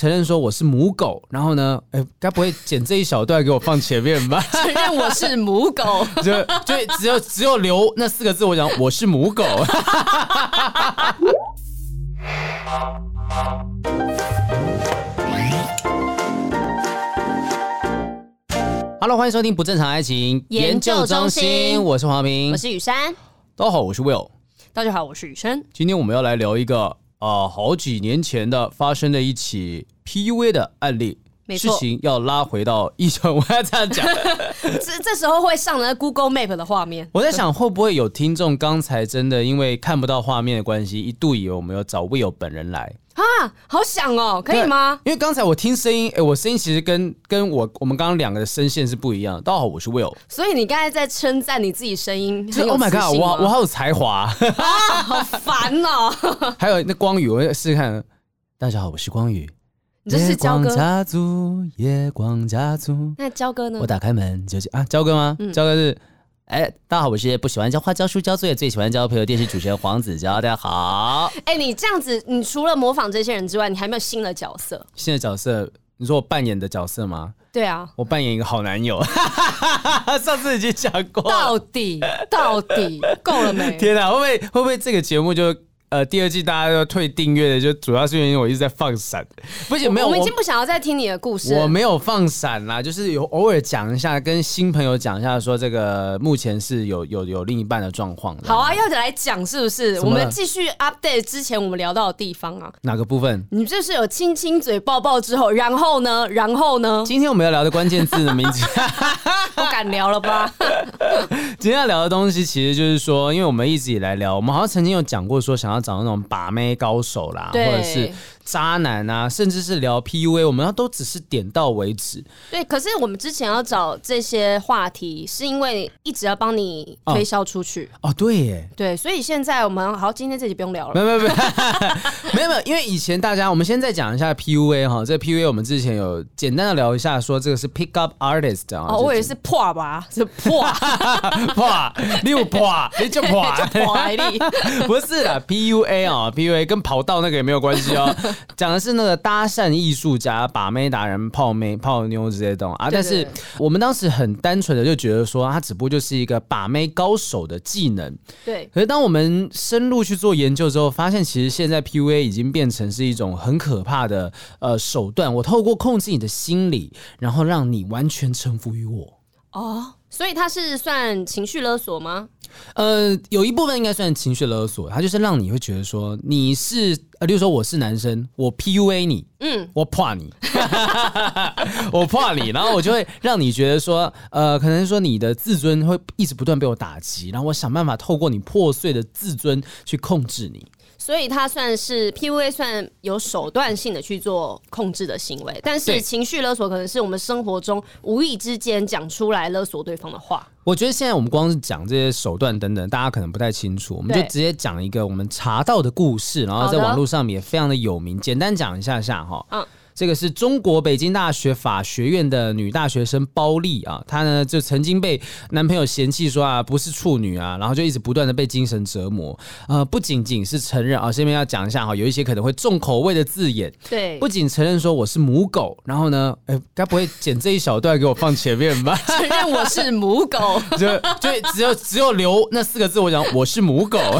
承认说我是母狗，然后呢，哎，该不会剪这一小段给我放前面吧？承认我是母狗，就就只有只有留那四个字，我讲我是母狗。Hello，欢迎收听不正常爱情研究中心，我是黄平，我是雨珊，大家好，我是 Will，大家好，我是雨珊，今天我们要来聊一个。啊，好几年前的发生的一起 PUA 的案例，事情要拉回到一九，我要这样讲，这这时候会上了 Google Map 的画面。我在想，会不会有听众刚才真的因为看不到画面的关系，一度以为我们要找 Will 本人来。啊，好想哦，可以吗？因为刚才我听声音，哎，我声音其实跟跟我我们刚刚两个的声线是不一样的。大家好，我是 Will。所以你刚才在称赞你自己声音很有 Oh my god，我我好有才华啊，好烦哦。还有那光宇，我试试看。大家好，我是光宇。你这是焦哥。家族，夜光家族。那焦哥呢？我打开门就啊，焦哥吗？焦哥是。哎，大家好，我是不喜欢教花、教书、教作业，最喜欢交朋友电视主持人黄子佼。大家好。哎，你这样子，你除了模仿这些人之外，你还没有新的角色？新的角色？你说我扮演的角色吗？对啊，我扮演一个好男友。上次已经讲过。到底到底够了没？天哪，会不会会不会这个节目就？呃，第二季大家要退订阅的，就主要是因为我一直在放闪，不行，没有，我们已经不想要再听你的故事。我没有放闪啦，就是有偶尔讲一下，跟新朋友讲一下，说这个目前是有有有另一半的状况。好啊，要来讲是不是？我们继续 update 之前我们聊到的地方啊。哪个部分？你这是有亲亲嘴抱抱之后，然后呢？然后呢？今天我们要聊的关键字的名字，不敢聊了吧？今天要聊的东西其实就是说，因为我们一直以来聊，我们好像曾经有讲过说想要。找那种把妹高手啦，或者是渣男啊，甚至是聊 PUA，我们要都只是点到为止。对，可是我们之前要找这些话题，是因为一直要帮你推销出去。哦，哦，对耶，对，所以现在我们好，今天这集不用聊了。没有没有没有 因为以前大家，我们先再讲一下 PUA 哈，这个 PUA 我们之前有简单的聊一下，说这个是 Pick Up Artist 啊。哦，我以为是破吧，是破 破六破，你就破 不是啦，PU。PUA 啊，PUA 跟跑道那个也没有关系哦，讲的是那个搭讪艺术家、把妹达人、泡妹、泡妞这些东西啊。但是我们当时很单纯的就觉得说，他只不过就是一个把妹高手的技能。对。可是当我们深入去做研究之后，发现其实现在 PUA 已经变成是一种很可怕的呃手段。我透过控制你的心理，然后让你完全臣服于我。哦。所以他是算情绪勒索吗？呃，有一部分应该算情绪勒索，他就是让你会觉得说你是呃，例如说我是男生，我 PUA 你，嗯，我怕你，我怕你，然后我就会让你觉得说，呃，可能说你的自尊会一直不断被我打击，然后我想办法透过你破碎的自尊去控制你。所以他算是 PUA，算有手段性的去做控制的行为，但是情绪勒索可能是我们生活中无意之间讲出来勒索对方的话。我觉得现在我们光是讲这些手段等等，大家可能不太清楚，我们就直接讲一个我们查到的故事，然后在网络上面也非常的有名，简单讲一下下哈。嗯。这个是中国北京大学法学院的女大学生包丽啊，她呢就曾经被男朋友嫌弃说啊不是处女啊，然后就一直不断的被精神折磨。呃，不仅仅是承认啊，这边要讲一下哈，有一些可能会重口味的字眼。对，不仅承认说我是母狗，然后呢，哎，该不会剪这一小段给我放前面吧？承认我是母狗，就就只有只有留那四个字，我讲我是母狗。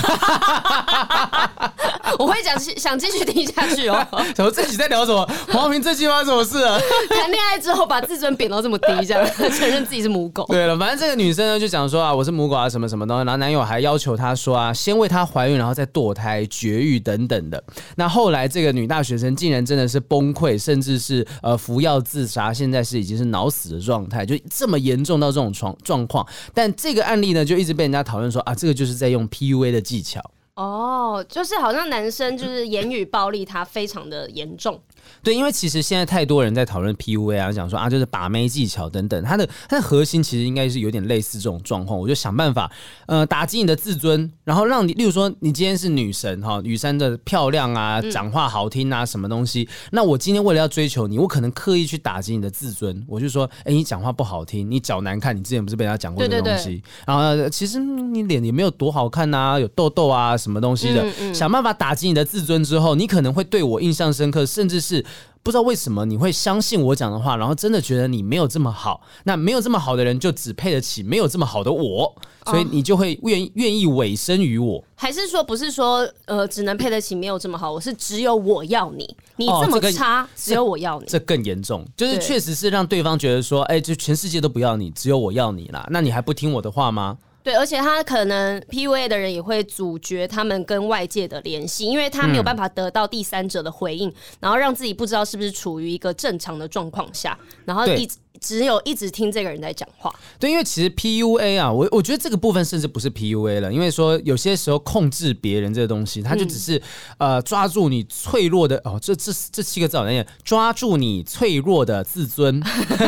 我会讲想继续听下去哦。怎么自己在聊什么？黄平这句发生什么事啊？谈恋爱之后把自尊贬到这么低，这样 承认自己是母狗。对了，反正这个女生呢就讲说啊，我是母狗啊，什么什么东西。然后男友还要求她说啊，先为她怀孕，然后再堕胎、绝育等等的。那后来这个女大学生竟然真的是崩溃，甚至是呃服药自杀，现在是已经是脑死的状态，就这么严重到这种状状况。但这个案例呢，就一直被人家讨论说啊，这个就是在用 PUA 的技巧。哦，就是好像男生就是言语暴力，他非常的严重。对，因为其实现在太多人在讨论 PUA 啊，讲说啊，就是把妹技巧等等，它的它的核心其实应该是有点类似这种状况。我就想办法，呃，打击你的自尊，然后让你，例如说，你今天是女神哈，女生的漂亮啊，讲话好听啊，什么东西？那我今天为了要追求你，我可能刻意去打击你的自尊，我就说，哎，你讲话不好听，你脚难看，你之前不是被人家讲过这个东西？然后其实你脸也没有多好看呐，有痘痘啊。什么东西的，想办法打击你的自尊之后，你可能会对我印象深刻，甚至是。不知道为什么你会相信我讲的话，然后真的觉得你没有这么好。那没有这么好的人就只配得起没有这么好的我，所以你就会愿愿意委身于我。还是说不是说呃只能配得起没有这么好，我是只有我要你，你这么差，只有我要你，这更严重，就是确实是让对方觉得说，哎，就全世界都不要你，只有我要你啦。那你还不听我的话吗？对，而且他可能 PUA 的人也会阻绝他们跟外界的联系，因为他没有办法得到第三者的回应，嗯、然后让自己不知道是不是处于一个正常的状况下，然后一直。只有一直听这个人在讲话，对，因为其实 PUA 啊，我我觉得这个部分甚至不是 PUA 了，因为说有些时候控制别人这个东西，他就只是、嗯、呃抓住你脆弱的哦，这这这七个字好难念，抓住你脆弱的自尊，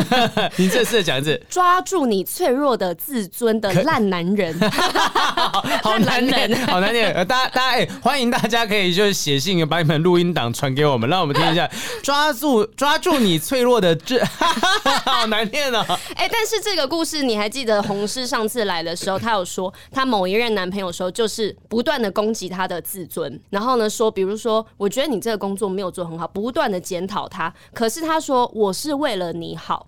你这次讲一次，抓住你脆弱的自尊的 烂男人，好难念，好难念，大家大家哎、欸，欢迎大家可以就是写信把你们录音档传给我们，让我们听一下，抓住抓住你脆弱的这。好 难念啊！哎，但是这个故事你还记得？红师上次来的时候，他有说他某一任男朋友时候，就是不断的攻击他的自尊，然后呢说，比如说，我觉得你这个工作没有做很好，不断的检讨他。可是他说我是为了你好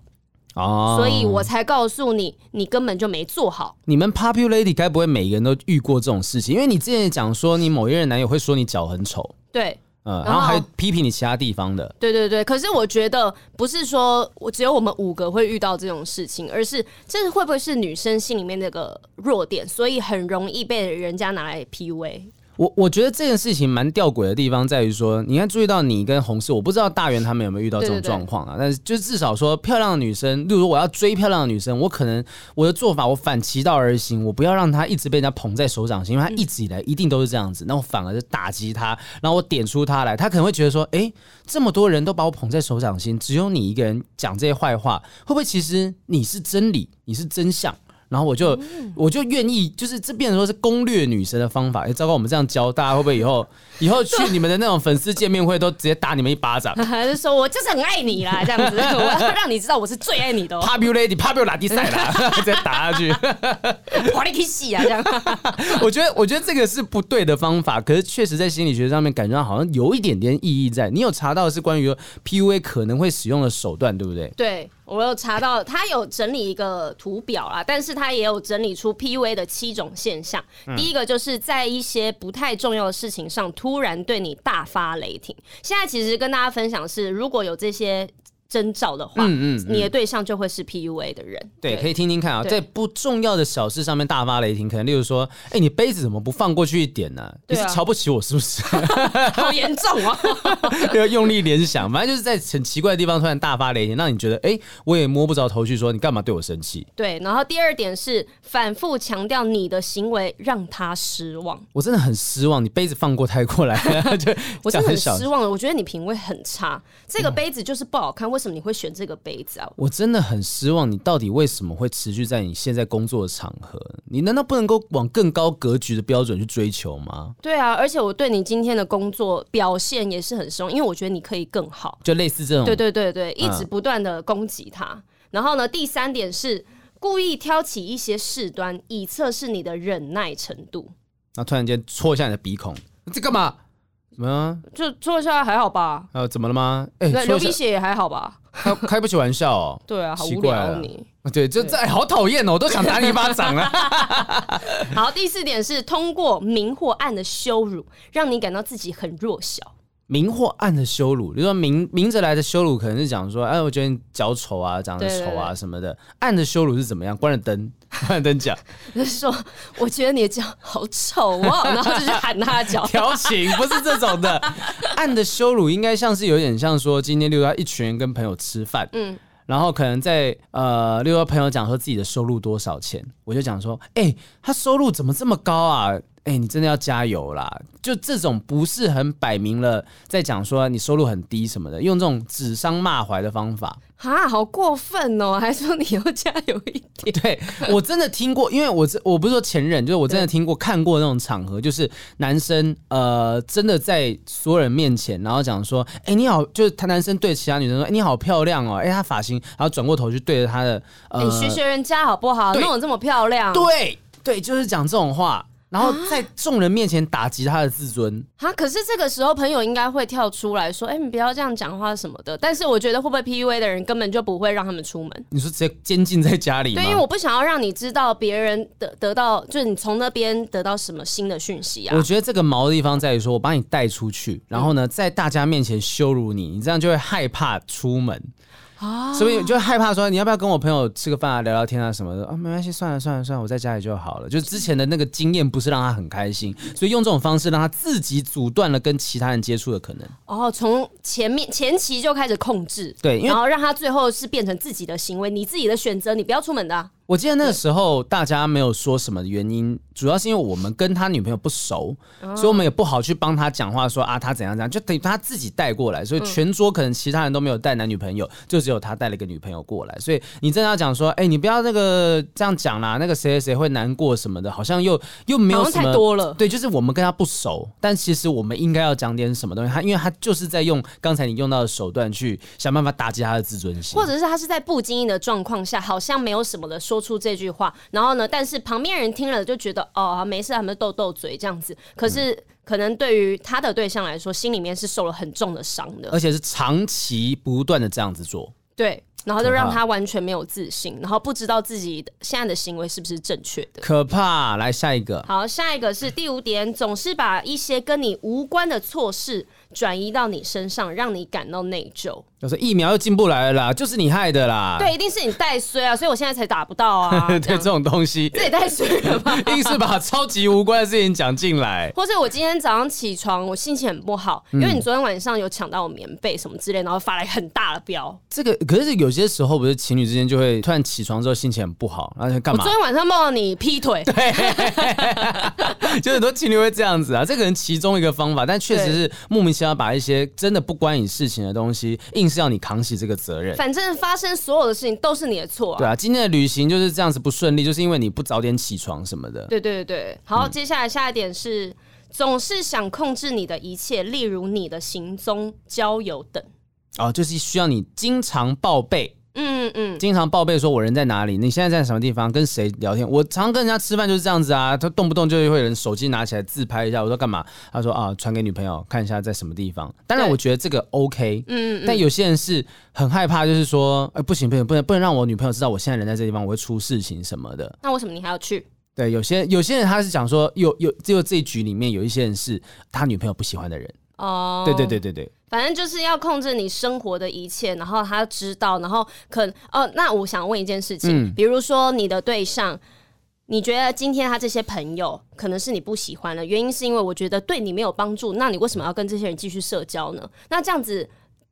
哦，所以我才告诉你，你根本就没做好。你们 Popular Lady 该不会每个人都遇过这种事情？因为你之前讲说你某一任男友会说你脚很丑，对。嗯，然后还批评你其他地方的。对对对，可是我觉得不是说我只有我们五个会遇到这种事情，而是这会不会是女生心里面那个弱点，所以很容易被人家拿来 PUA。我我觉得这件事情蛮吊诡的地方在于说，你看注意到你跟红师，我不知道大圆他们有没有遇到这种状况啊？但是就至少说，漂亮的女生，例如我要追漂亮的女生，我可能我的做法我反其道而行，我不要让她一直被人家捧在手掌心，因为她一直以来一定都是这样子，那我反而是打击她，然后我点出她来，她可能会觉得说，哎，这么多人都把我捧在手掌心，只有你一个人讲这些坏话，会不会其实你是真理，你是真相？然后我就我就愿意，就是这变成说是攻略女生的方法。哎，糟糕，我们这样教大家会不会以后 以后去你们的那种粉丝见面会都直接打你们一巴掌？还是说我就是很爱你啦，这样子，我要让你知道我是最爱你的。Popular Lady，Popular Lady 赛啦，直接打下去，哇你去死啊！这样，我觉得我觉得这个是不对的方法，可是确实在心理学上面感觉到好像有一点点意义在。你有查到的是关于 PUA 可能会使用的手段，对不对？对。我有查到，他有整理一个图表啦，但是他也有整理出 PUA 的七种现象。嗯、第一个就是在一些不太重要的事情上，突然对你大发雷霆。现在其实跟大家分享是，如果有这些。征兆的话，嗯嗯，你的对象就会是 PUA 的人。对，可以听听看啊，在不重要的小事上面大发雷霆，可能例如说，哎，你杯子怎么不放过去一点呢？你是瞧不起我是不是？好严重啊！要用力联想，反正就是在很奇怪的地方突然大发雷霆，让你觉得，哎，我也摸不着头绪，说你干嘛对我生气？对，然后第二点是反复强调你的行为让他失望。我真的很失望，你杯子放过太过来 我真的很失望了。我觉得你品味很差，这个杯子就是不好看。为什么你会选这个杯子啊？我真的很失望，你到底为什么会持续在你现在工作的场合？你难道不能够往更高格局的标准去追求吗？对啊，而且我对你今天的工作表现也是很失望，因为我觉得你可以更好。就类似这种，对对对对，一直不断的攻击他。嗯、然后呢，第三点是故意挑起一些事端，以测试你的忍耐程度。那突然间戳一下你的鼻孔，这干嘛？怎么了？就戳一下还好吧？呃，怎么了吗？哎，流鼻血也还好吧？开开不起玩笑哦。对啊，好无聊你。对，就这好讨厌哦，我都想打你一巴掌了。好，第四点是通过明或暗的羞辱，让你感到自己很弱小。明或暗的羞辱，比如说明明着来的羞辱，可能是讲说，哎，我觉得你脚丑啊，长得丑啊什么的。暗的羞辱是怎么样？关了灯，关了灯讲，就是说，我觉得你的脚好丑哦，然后就去喊他的脚。调情不是这种的，暗的羞辱应该像是有点像说，今天六幺一群人跟朋友吃饭，嗯，然后可能在呃六幺朋友讲说自己的收入多少钱，我就讲说，哎，他收入怎么这么高啊？哎、欸，你真的要加油啦！就这种不是很摆明了在讲说你收入很低什么的，用这种指桑骂槐的方法，啊，好过分哦！还说你要加油一点。对，我真的听过，因为我这我不是说前任，就是我真的听过看过那种场合，就是男生呃真的在所有人面前，然后讲说，哎、欸，你好，就是他男生对其他女生说，哎、欸，你好漂亮哦，哎、欸，他发型，然后转过头去对着他的，呃，你学学人家好不好？弄得这么漂亮，对对，就是讲这种话。然后在众人面前打击他的自尊啊！可是这个时候，朋友应该会跳出来说：“哎，你不要这样讲话什么的。”但是我觉得，会不会 PUA 的人根本就不会让他们出门？你说直接监禁在家里？对，因为我不想要让你知道别人得得到，就是你从那边得到什么新的讯息啊！我觉得这个毛的地方在于说，我把你带出去，然后呢，在大家面前羞辱你，你这样就会害怕出门。啊，所以就害怕说，你要不要跟我朋友吃个饭啊，聊聊天啊什么的啊？没关系，算了算了算了，我在家里就好了。就是之前的那个经验不是让他很开心，所以用这种方式让他自己阻断了跟其他人接触的可能。哦，从前面前期就开始控制，对，然后让他最后是变成自己的行为，你自己的选择，你不要出门的啊。我记得那个时候大家没有说什么原因，主要是因为我们跟他女朋友不熟，所以我们也不好去帮他讲话说啊他怎样怎样，就等于他自己带过来，所以全桌可能其他人都没有带男女朋友，就只有他带了一个女朋友过来，所以你真的要讲说，哎，你不要那个这样讲啦，那个谁谁谁会难过什么的，好像又又没有什么太多了，对，就是我们跟他不熟，但其实我们应该要讲点什么东西，他因为他就是在用刚才你用到的手段去想办法打击他的自尊心，或者是他是在不经意的状况下，好像没有什么的说出这句话。然后呢？但是旁边人听了就觉得哦，没事，他们斗斗嘴这样子。可是可能对于他的对象来说，心里面是受了很重的伤的，而且是长期不断的这样子做。对，然后就让他完全没有自信，然后不知道自己现在的行为是不是正确的。可怕！来下一个。好，下一个是第五点，总是把一些跟你无关的错事转移到你身上，让你感到内疚。我说疫苗又进不来了啦，就是你害的啦。对，一定是你带衰啊，所以我现在才打不到啊。对，这种东西，这也带衰了吧？硬是把超级无关的事情讲进来。或者我今天早上起床，我心情很不好，因为你昨天晚上有抢到我棉被什么之类，然后发来很大的飙。这个可是有些时候不是情侣之间就会突然起床之后心情很不好，然后干嘛？我昨天晚上梦到你劈腿。对，就很多情侣会这样子啊。这个人其中一个方法，但确实是莫名其妙把一些真的不关你事情的东西，硬是要你扛起这个。责任，反正发生所有的事情都是你的错。对啊，今天的旅行就是这样子不顺利，就是因为你不早点起床什么的。对对对，好，接下来下一点是总是想控制你的一切，例如你的行踪、交友等。哦，就是需要你经常报备。嗯嗯，经常报备说我人在哪里，你现在在什么地方，跟谁聊天。我常常跟人家吃饭就是这样子啊，他动不动就会有人手机拿起来自拍一下。我说干嘛？他说啊，传给女朋友看一下在什么地方。当然，我觉得这个 OK。嗯，但有些人是很害怕，就是说，哎，不行不行，不能不能让我女朋友知道我现在人在这地方，我会出事情什么的。那为什么你还要去？对，有些有些人他是讲说，有有只有这一局里面有一些人是他女朋友不喜欢的人。哦，对对对对对。反正就是要控制你生活的一切，然后他知道，然后可能哦，那我想问一件事情，嗯、比如说你的对象，你觉得今天他这些朋友可能是你不喜欢的，原因是因为我觉得对你没有帮助，那你为什么要跟这些人继续社交呢？那这样子。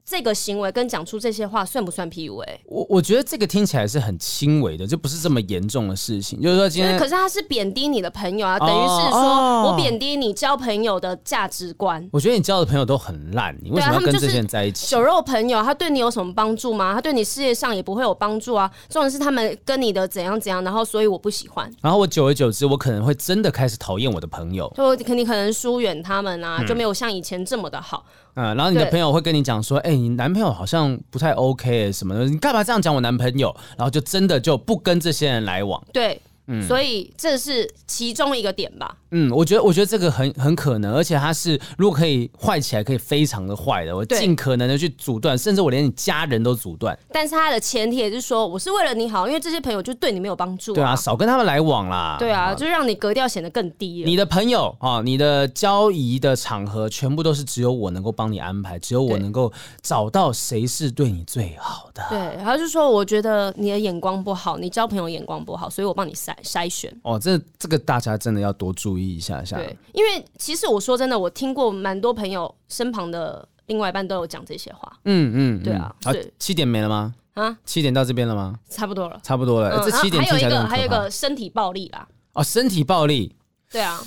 这个行为跟讲出这些话算不算 PUA？我我觉得这个听起来是很轻微的，就不是这么严重的事情。就是说今天，可是他是贬低你的朋友啊，哦、等于是说我贬低你交朋友的价值观。我觉得你交的朋友都很烂，你为什么要跟这些人在一起？酒肉朋友，他对你有什么帮助吗？他对你事业上也不会有帮助啊。重点是他们跟你的怎样怎样，然后所以我不喜欢。然后我久而久之，我可能会真的开始讨厌我的朋友，就肯定可能疏远他们啊，就没有像以前这么的好。嗯嗯，然后你的朋友会跟你讲说，哎对，你男朋友好像不太 OK 什么的，你干嘛这样讲我男朋友？然后就真的就不跟这些人来往。对。嗯，所以这是其中一个点吧。嗯，我觉得，我觉得这个很很可能，而且它是如果可以坏起来，可以非常的坏的。我尽可能的去阻断，甚至我连你家人都阻断。但是它的前提也是说，我是为了你好，因为这些朋友就对你没有帮助、啊。对啊，少跟他们来往啦。对啊，就让你格调显得更低。你的朋友啊，你的交易的场合，全部都是只有我能够帮你安排，只有我能够找到谁是对你最好的。对，然后就说我觉得你的眼光不好，你交朋友眼光不好，所以我帮你筛筛选。哦，这这个大家真的要多注意一下下。对，因为其实我说真的，我听过蛮多朋友身旁的另外一半都有讲这些话。嗯嗯，对啊。好，七点没了吗？啊，七点到这边了吗？差不多了，差不多了。这七点还有一个还有一个身体暴力啦。哦，身体暴力。对啊，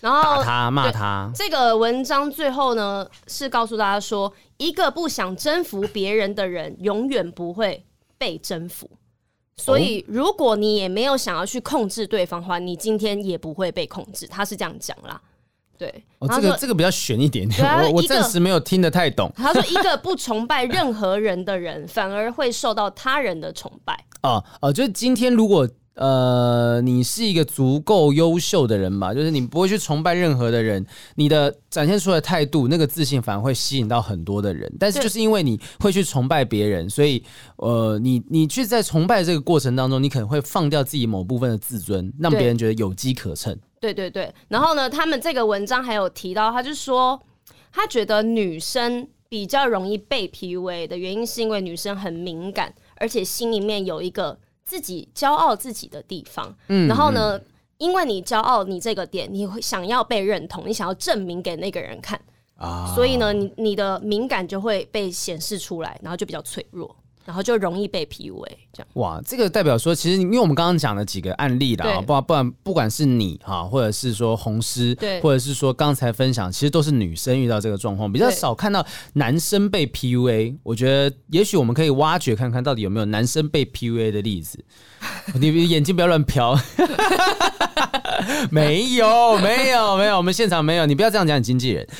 然后打他骂他。这个文章最后呢是告诉大家说，一个不想征服别人的人，永远不会被征服。所以，如果你也没有想要去控制对方的话，你今天也不会被控制。他是这样讲啦，对。哦，这个这个比较悬一点点，我我暂时没有听得太懂。他说，一个不崇拜任何人的人，反而会受到他人的崇拜。哦哦，就是今天如果。呃，你是一个足够优秀的人吧？就是你不会去崇拜任何的人，你的展现出来的态度，那个自信反而会吸引到很多的人。但是就是因为你会去崇拜别人，所以呃，你你去在崇拜这个过程当中，你可能会放掉自己某部分的自尊，让别人觉得有机可乘。对对对。然后呢，他们这个文章还有提到，他就说他觉得女生比较容易被 PUA 的原因，是因为女生很敏感。而且心里面有一个自己骄傲自己的地方，嗯，然后呢，因为你骄傲你这个点，你会想要被认同，你想要证明给那个人看。啊，所以呢，你你的敏感就会被显示出来，然后就比较脆弱。然后就容易被 PUA，这样哇，这个代表说，其实因为我们刚刚讲了几个案例啦，不不然不管是你哈，或者是说红师，对，或者是说刚才分享，其实都是女生遇到这个状况，比较少看到男生被 PUA。我觉得也许我们可以挖掘看看到底有没有男生被 PUA 的例子。你眼睛不要乱瞟，没有没有没有，我们现场没有，你不要这样讲你经纪人。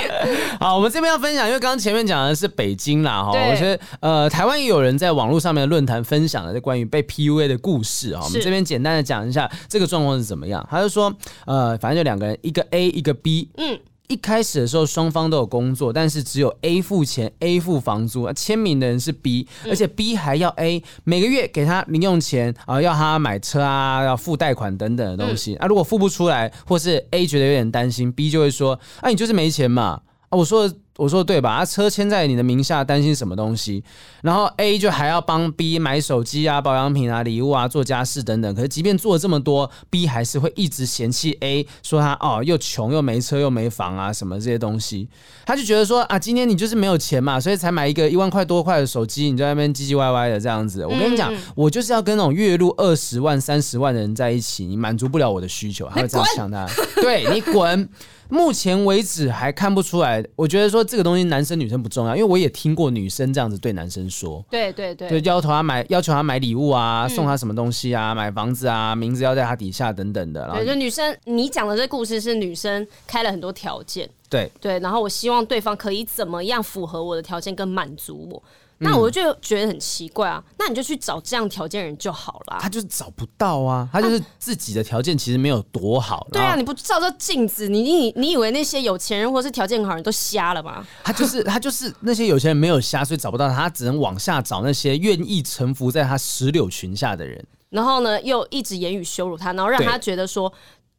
好，我们这边要分享，因为刚刚前面讲的是北京啦，哈，我觉得呃，台湾也有人在网络上面的论坛分享了这关于被 PUA 的故事啊。我们这边简单的讲一下这个状况是怎么样。他就说，呃，反正就两个人，一个 A，一个 B，嗯，一开始的时候双方都有工作，但是只有 A 付钱，A 付房租，签名的人是 B，而且 B 还要 A 每个月给他零用钱啊，要他买车啊，要付贷款等等的东西。啊，如果付不出来，或是 A 觉得有点担心，B 就会说，啊，你就是没钱嘛。啊，我说我说的对吧？啊，车签在你的名下，担心什么东西？然后 A 就还要帮 B 买手机啊、保养品啊、礼物啊、做家事等等。可是即便做了这么多，B 还是会一直嫌弃 A，说他哦又穷又没车又没房啊什么这些东西。他就觉得说啊，今天你就是没有钱嘛，所以才买一个一万块多块的手机，你在那边唧唧歪歪的这样子。我跟你讲，我就是要跟那种月入二十万、三十万的人在一起，你满足不了我的需求，他会这样想他。对，你滚。目前为止还看不出来，我觉得说这个东西男生女生不重要，因为我也听过女生这样子对男生说，对对对，就要求他买要求他买礼物啊，送他什么东西啊，买房子啊，名字要在他底下等等的。然后对，就女生，你讲的这故事是女生开了很多条件，对对，然后我希望对方可以怎么样符合我的条件跟满足我。那我就觉得很奇怪啊，那你就去找这样条件人就好了。他就是找不到啊，他就是自己的条件其实没有多好。对啊，你不照照镜子，你你你以为那些有钱人或是条件很好人都瞎了吗？他就是 他就是那些有钱人没有瞎，所以找不到他，他只能往下找那些愿意臣服在他石榴裙下的人。然后呢，又一直言语羞辱他，然后让他觉得说。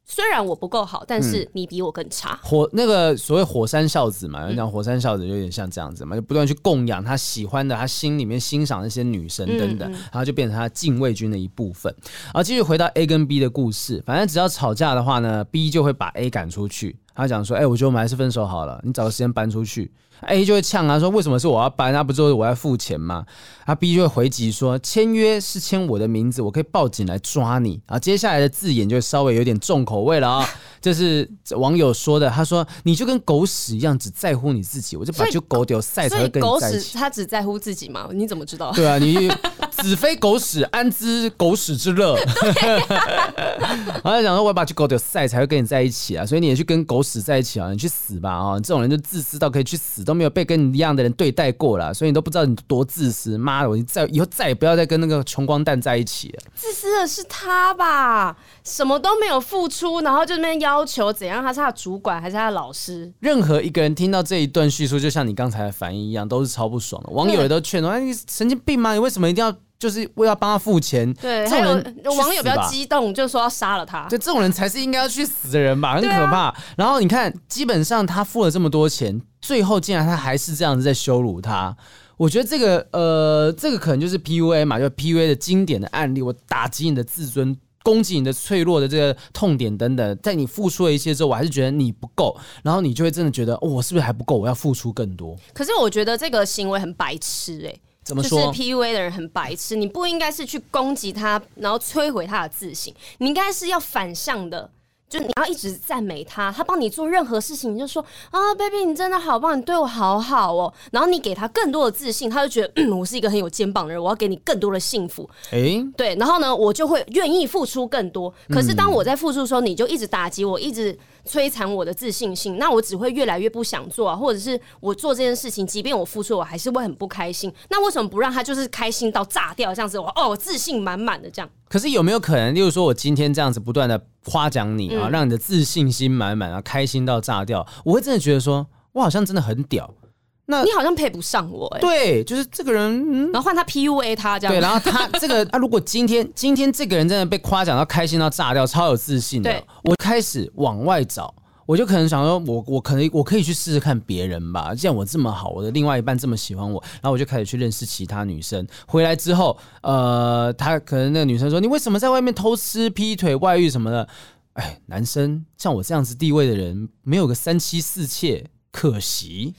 虽然我不够好，但是你比我更差。嗯、火那个所谓火山孝子嘛，讲火山孝子有点像这样子嘛，就不断去供养他喜欢的，他心里面欣赏那些女神等等，嗯嗯、然后就变成他禁卫军的一部分。然后继续回到 A 跟 B 的故事，反正只要吵架的话呢，B 就会把 A 赶出去。他讲说：“哎、欸，我觉得我们还是分手好了，你找个时间搬出去。” A 就会呛他说：“为什么是我要搬？那不就是我要付钱吗？”啊，B 就会回击说：“签约是签我的名字，我可以报警来抓你。”啊，接下来的字眼就稍微有点重口味了啊、哦。这是网友说的，他说：“你就跟狗屎一样，只在乎你自己，我就把就狗丢赛才会跟你在一起。”他只在乎自己吗？你怎么知道？对啊，你子非狗屎，安知狗屎之乐？然后他讲说：“我要把这狗丢晒才会跟你在一起啊，所以你也去跟狗屎在一起啊，你去死吧啊！这种人就自私到可以去死都没有被跟你一样的人对待过了，所以你都不知道你多自私。妈的，我再以后再也不要再跟那个穷光蛋在一起了。自私的是他吧？什么都没有付出，然后就那边要。要求怎样？他是他的主管还是他的老师？任何一个人听到这一段叙述，就像你刚才的反应一样，都是超不爽的。网友也都劝说：“哎，你神经病吗？你为什么一定要就是为要帮他付钱？”对，还有网友比较激动，就说要杀了他。就这种人才是应该要去死的人吧，很可怕。啊、然后你看，基本上他付了这么多钱，最后竟然他还是这样子在羞辱他。我觉得这个呃，这个可能就是 PUA 嘛，就 PUA 的经典的案例。我打击你的自尊。攻击你的脆弱的这个痛点等等，在你付出了一些之后，我还是觉得你不够，然后你就会真的觉得，哦，我是不是还不够？我要付出更多。可是我觉得这个行为很白痴哎、欸，怎么说？就是 PUA 的人很白痴，你不应该是去攻击他，然后摧毁他的自信，你应该是要反向的。就你要一直赞美他，他帮你做任何事情，你就说啊，baby，你真的好棒，你对我好好哦。然后你给他更多的自信，他就觉得嗯，我是一个很有肩膀的人，我要给你更多的幸福。哎、欸，对，然后呢，我就会愿意付出更多。可是当我在付出的时候，你就一直打击我，一直摧残我的自信心，那我只会越来越不想做啊，或者是我做这件事情，即便我付出，我还是会很不开心。那为什么不让他就是开心到炸掉这样子？我哦，我自信满满的这样。可是有没有可能，例如说我今天这样子不断的夸奖你啊，嗯、让你的自信心满满啊，开心到炸掉，我会真的觉得说，我好像真的很屌。那你好像配不上我哎、欸，对，就是这个人，嗯、然后换他 PUA 他这样，对，然后他这个 啊，如果今天今天这个人真的被夸奖到开心到炸掉，超有自信的，我开始往外找，我就可能想说我，我我可能我可以去试试看别人吧，既然我这么好，我的另外一半这么喜欢我，然后我就开始去认识其他女生，回来之后，呃，他可能那个女生说，你为什么在外面偷吃、劈腿、外遇什么的？哎，男生像我这样子地位的人，没有个三妻四妾，可惜。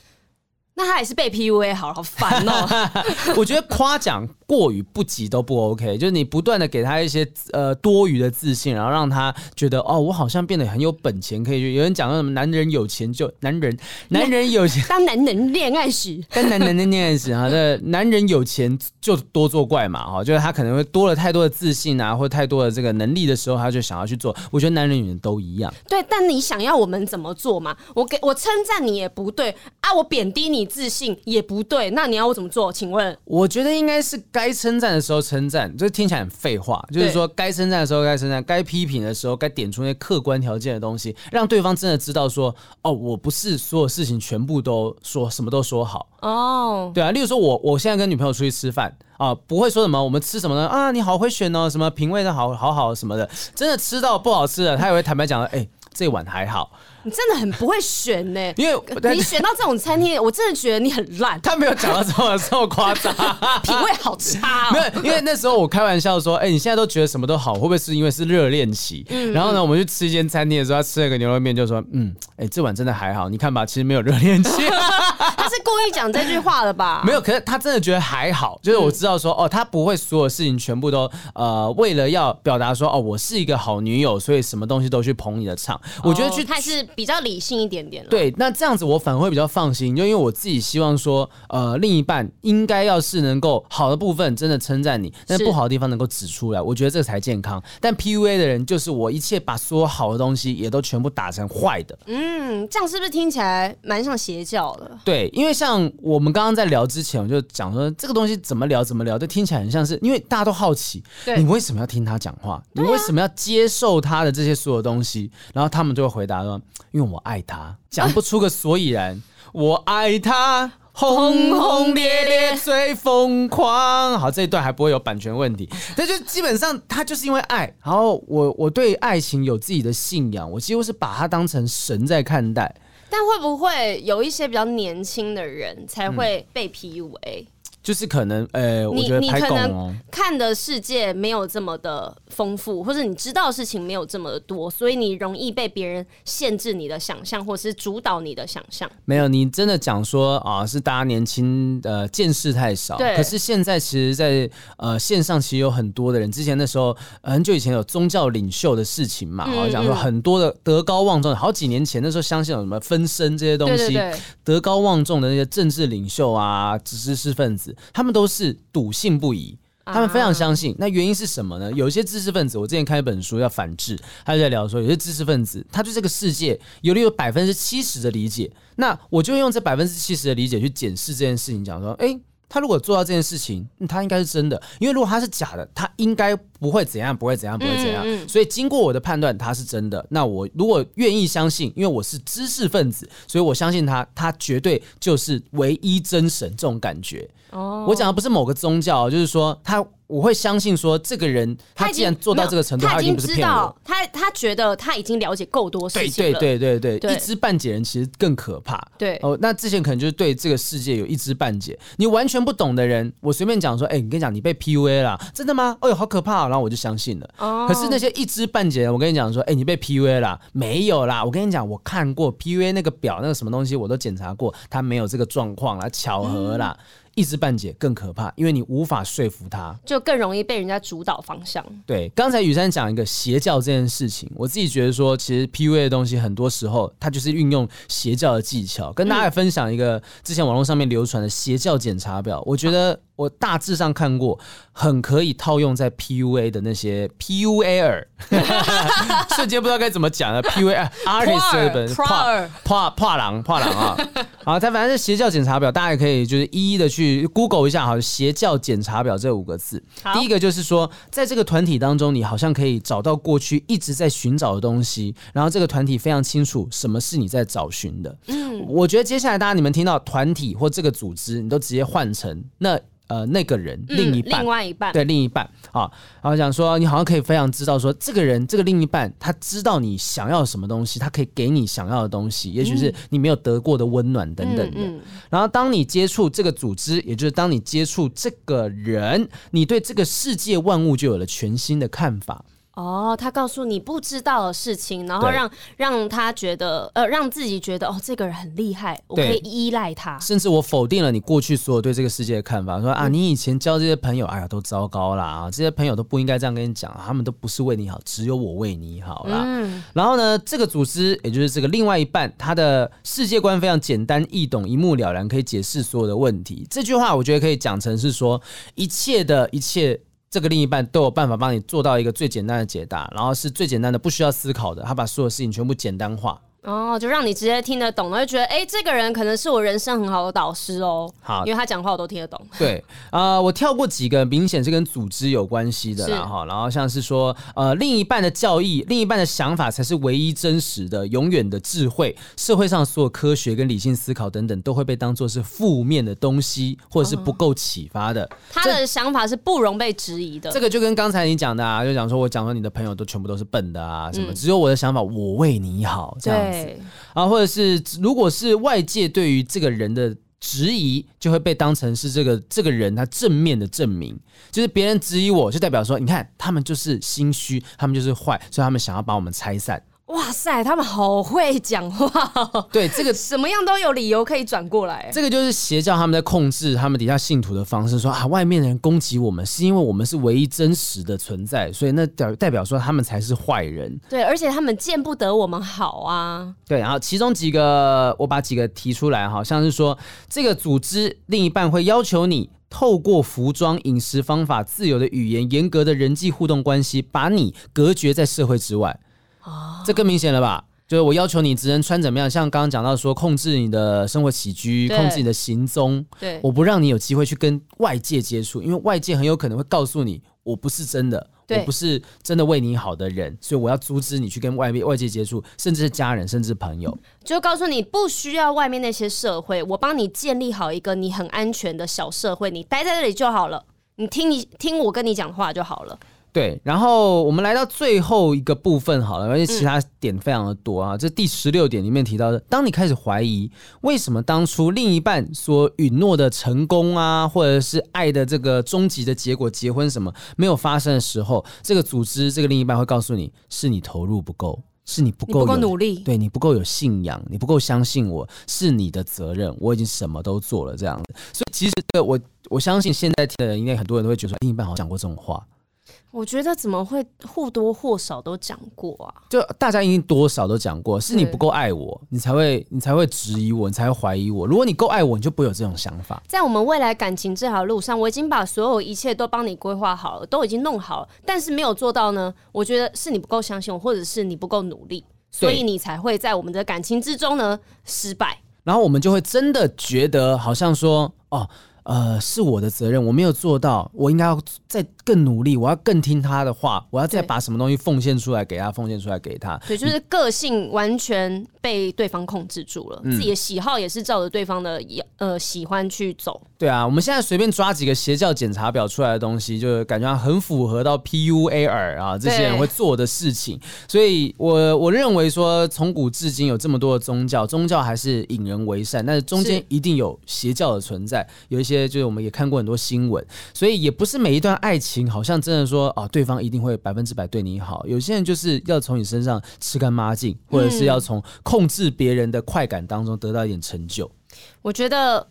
那他也是被 PUA 好，好烦哦。我觉得夸奖过于不及都不 OK，就是你不断的给他一些呃多余的自信，然后让他觉得哦，我好像变得很有本钱，可以去。有人讲说什么男人有钱就男人，男人有钱 当男人恋爱时，当男人的恋爱时啊，这男人有钱就多作怪嘛哈，就是他可能会多了太多的自信啊，或太多的这个能力的时候，他就想要去做。我觉得男人女人都一样。对，但你想要我们怎么做嘛？我给我称赞你也不对啊，我贬低你。自信也不对，那你要我怎么做？请问，我觉得应该是该称赞的时候称赞，这听起来很废话。就是说，该称赞的时候该称赞，该批评的时候该点出那些客观条件的东西，让对方真的知道说，哦，我不是所有事情全部都说什么都说好哦。对啊，例如说我我现在跟女朋友出去吃饭啊，不会说什么我们吃什么呢？啊，你好会选哦，什么品味的好好好什么的，真的吃到不好吃的，他也会坦白讲，哎。这碗还好，你真的很不会选呢。因为你选到这种餐厅，我真的觉得你很烂。他没有讲到这么这么夸张，品味好差。没有，因为那时候我开玩笑说，哎，你现在都觉得什么都好，会不会是因为是热恋期？然后呢，我们去吃一间餐厅的时候，他吃了个牛肉面，就说，嗯，哎，这碗真的还好。你看吧，其实没有热恋期。他是故意讲这句话的吧？没有，可是他真的觉得还好。就是我知道说，哦，他不会所有事情全部都呃，为了要表达说，哦，我是一个好女友，所以什么东西都去捧你的场。我觉得去他是比较理性一点点。对，那这样子我反而会比较放心，就因为我自己希望说，呃，另一半应该要是能够好的部分真的称赞你，但是不好的地方能够指出来，我觉得这才健康。但 PUA 的人就是我一切把所有好的东西也都全部打成坏的。嗯，这样是不是听起来蛮像邪教的？对，因为像我们刚刚在聊之前，我就讲说这个东西怎么聊怎么聊，就听起来很像是因为大家都好奇，你为什么要听他讲话？你为什么要接受他的这些所有东西？然后他们就会回答说：“因为我爱他，讲不出个所以然。我爱他，轰轰烈烈最疯狂。好，这一段还不会有版权问题。那就基本上他就是因为爱，然后我我对爱情有自己的信仰，我几乎是把他当成神在看待。但会不会有一些比较年轻的人才会被 PUA？就是可能，呃、欸，我觉得你可能看的世界没有这么的丰富，或者你知道的事情没有这么的多，所以你容易被别人限制你的想象，或是主导你的想象。没有，你真的讲说啊，是大家年轻的见识太少。对。可是现在其实在，在呃线上其实有很多的人，之前那时候很久以前有宗教领袖的事情嘛，好讲、嗯、说很多的德高望重，好几年前那时候相信有什么分身这些东西，德高望重的那些政治领袖啊，知识分子。他们都是笃信不疑，他们非常相信。那原因是什么呢？有一些知识分子，我之前看一本书叫《反制》，他就在聊说，有些知识分子他对这个世界有了有百分之七十的理解，那我就用这百分之七十的理解去检视这件事情，讲说，哎。他如果做到这件事情，他应该是真的，因为如果他是假的，他应该不会怎样，不会怎样，不会怎样。嗯嗯、所以经过我的判断，他是真的。那我如果愿意相信，因为我是知识分子，所以我相信他，他绝对就是唯一真神这种感觉。哦，我讲的不是某个宗教，就是说他。我会相信说，这个人他既然做到这个程度，他已经不是骗我。他他觉得他已经了解够多事情了。对对对对，一知半解人其实更可怕。对哦，那之前可能就是对这个世界有一知半解，你完全不懂的人，我随便讲说，哎，你跟你讲，你被 PUA 了，真的吗？哎呦，好可怕！然后我就相信了。哦。可是那些一知半解的人，我跟你讲说，哎，你被 PUA 了，没有啦。我跟你讲，我看过 PUA 那个表，那个什么东西我都检查过，他没有这个状况啦，巧合啦。一知半解更可怕，因为你无法说服他，就更容易被人家主导方向。对，刚才雨山讲一个邪教这件事情，我自己觉得说，其实 PUA 的东西很多时候它就是运用邪教的技巧，跟大家分享一个之前网络上面流传的邪教检查表，我觉得。我大致上看过，很可以套用在 PUA 的那些 PUA，瞬间不知道该怎么讲了。PUA artist 本怕怕怕狼怕狼啊！好，它反正是邪教检查表，大家也可以就是一一的去 Google 一下哈，邪教检查表这五个字。第一个就是说，在这个团体当中，你好像可以找到过去一直在寻找的东西，然后这个团体非常清楚什么是你在找寻的。嗯，我觉得接下来大家你们听到团体或这个组织，你都直接换成那。呃，那个人，另一半，嗯、另外一半，对，另一半。啊，然后想说，你好像可以非常知道说，这个人，这个另一半，他知道你想要什么东西，他可以给你想要的东西，也许是你没有得过的温暖等等的。然后，当你接触这个组织，也就是当你接触这个人，你对这个世界万物就有了全新的看法。哦，他告诉你不知道的事情，然后让让他觉得，呃，让自己觉得，哦，这个人很厉害，我可以依赖他。甚至我否定了你过去所有对这个世界的看法，说啊，你以前交这些朋友，哎呀，都糟糕啦，啊，这些朋友都不应该这样跟你讲，他们都不是为你好，只有我为你好啦。嗯。然后呢，这个组织，也就是这个另外一半，他的世界观非常简单易懂，一目了然，可以解释所有的问题。这句话，我觉得可以讲成是说，一切的一切。这个另一半都有办法帮你做到一个最简单的解答，然后是最简单的，不需要思考的，他把所有事情全部简单化。哦，就让你直接听得懂，然后就觉得，哎，这个人可能是我人生很好的导师哦。好，因为他讲话我都听得懂。对，啊、呃，我跳过几个明显是跟组织有关系的啦，哈，然后像是说，呃，另一半的教义，另一半的想法才是唯一真实的、永远的智慧。社会上所有科学跟理性思考等等，都会被当做是负面的东西，或者是不够启发的。哦、他的想法是不容被质疑的。这个就跟刚才你讲的啊，就讲说我讲说你的朋友都全部都是笨的啊，什么，嗯、只有我的想法，我为你好这样子。对啊，或者是如果是外界对于这个人的质疑，就会被当成是这个这个人他正面的证明，就是别人质疑我，就代表说，你看他们就是心虚，他们就是坏，所以他们想要把我们拆散。哇塞，他们好会讲话哦。对，这个什么样都有理由可以转过来。这个就是邪教他们在控制他们底下信徒的方式，说啊，外面的人攻击我们，是因为我们是唯一真实的存在，所以那代代表说他们才是坏人。对，而且他们见不得我们好啊。对，然后其中几个，我把几个提出来，好像是说这个组织另一半会要求你透过服装、饮食方法、自由的语言、严格的人际互动关系，把你隔绝在社会之外。哦，这更明显了吧？就是我要求你只能穿怎么样，像刚刚讲到说，控制你的生活起居，控制你的行踪。对，我不让你有机会去跟外界接触，因为外界很有可能会告诉你，我不是真的，我不是真的为你好的人，所以我要阻止你去跟外面外界接触，甚至是家人，甚至朋友。就告诉你不需要外面那些社会，我帮你建立好一个你很安全的小社会，你待在这里就好了，你听你听我跟你讲话就好了。对，然后我们来到最后一个部分好了，而且其他点非常的多啊。嗯、这第十六点里面提到的，当你开始怀疑为什么当初另一半所允诺的成功啊，或者是爱的这个终极的结果，结婚什么没有发生的时候，这个组织这个另一半会告诉你，是你投入不够，是你不够，不够努力，对你不够有信仰，你不够相信我，是你的责任，我已经什么都做了这样子。所以其实我我相信现在听的人应该很多人都会觉得说，另一半好像讲过这种话。我觉得怎么会或多或少都讲过啊？就大家一定多少都讲过，是你不够爱我，你才会你才会质疑我，你才会怀疑我。如果你够爱我，你就不会有这种想法。在我们未来感情这条路上，我已经把所有一切都帮你规划好了，都已经弄好了，但是没有做到呢？我觉得是你不够相信我，或者是你不够努力，所以你才会在我们的感情之中呢失败。然后我们就会真的觉得好像说哦。呃，是我的责任，我没有做到，我应该要再更努力，我要更听他的话，我要再把什么东西奉献出来给他，奉献出来给他。对，就是个性完全被对方控制住了，嗯、自己的喜好也是照着对方的呃喜欢去走。对啊，我们现在随便抓几个邪教检查表出来的东西，就是感觉很符合到 PUA 啊这些人会做的事情。所以我我认为说，从古至今有这么多的宗教，宗教还是引人为善，但是中间一定有邪教的存在，有一些。就是我们也看过很多新闻，所以也不是每一段爱情好像真的说啊，对方一定会百分之百对你好。有些人就是要从你身上吃干抹净，或者是要从控制别人的快感当中得到一点成就。我觉得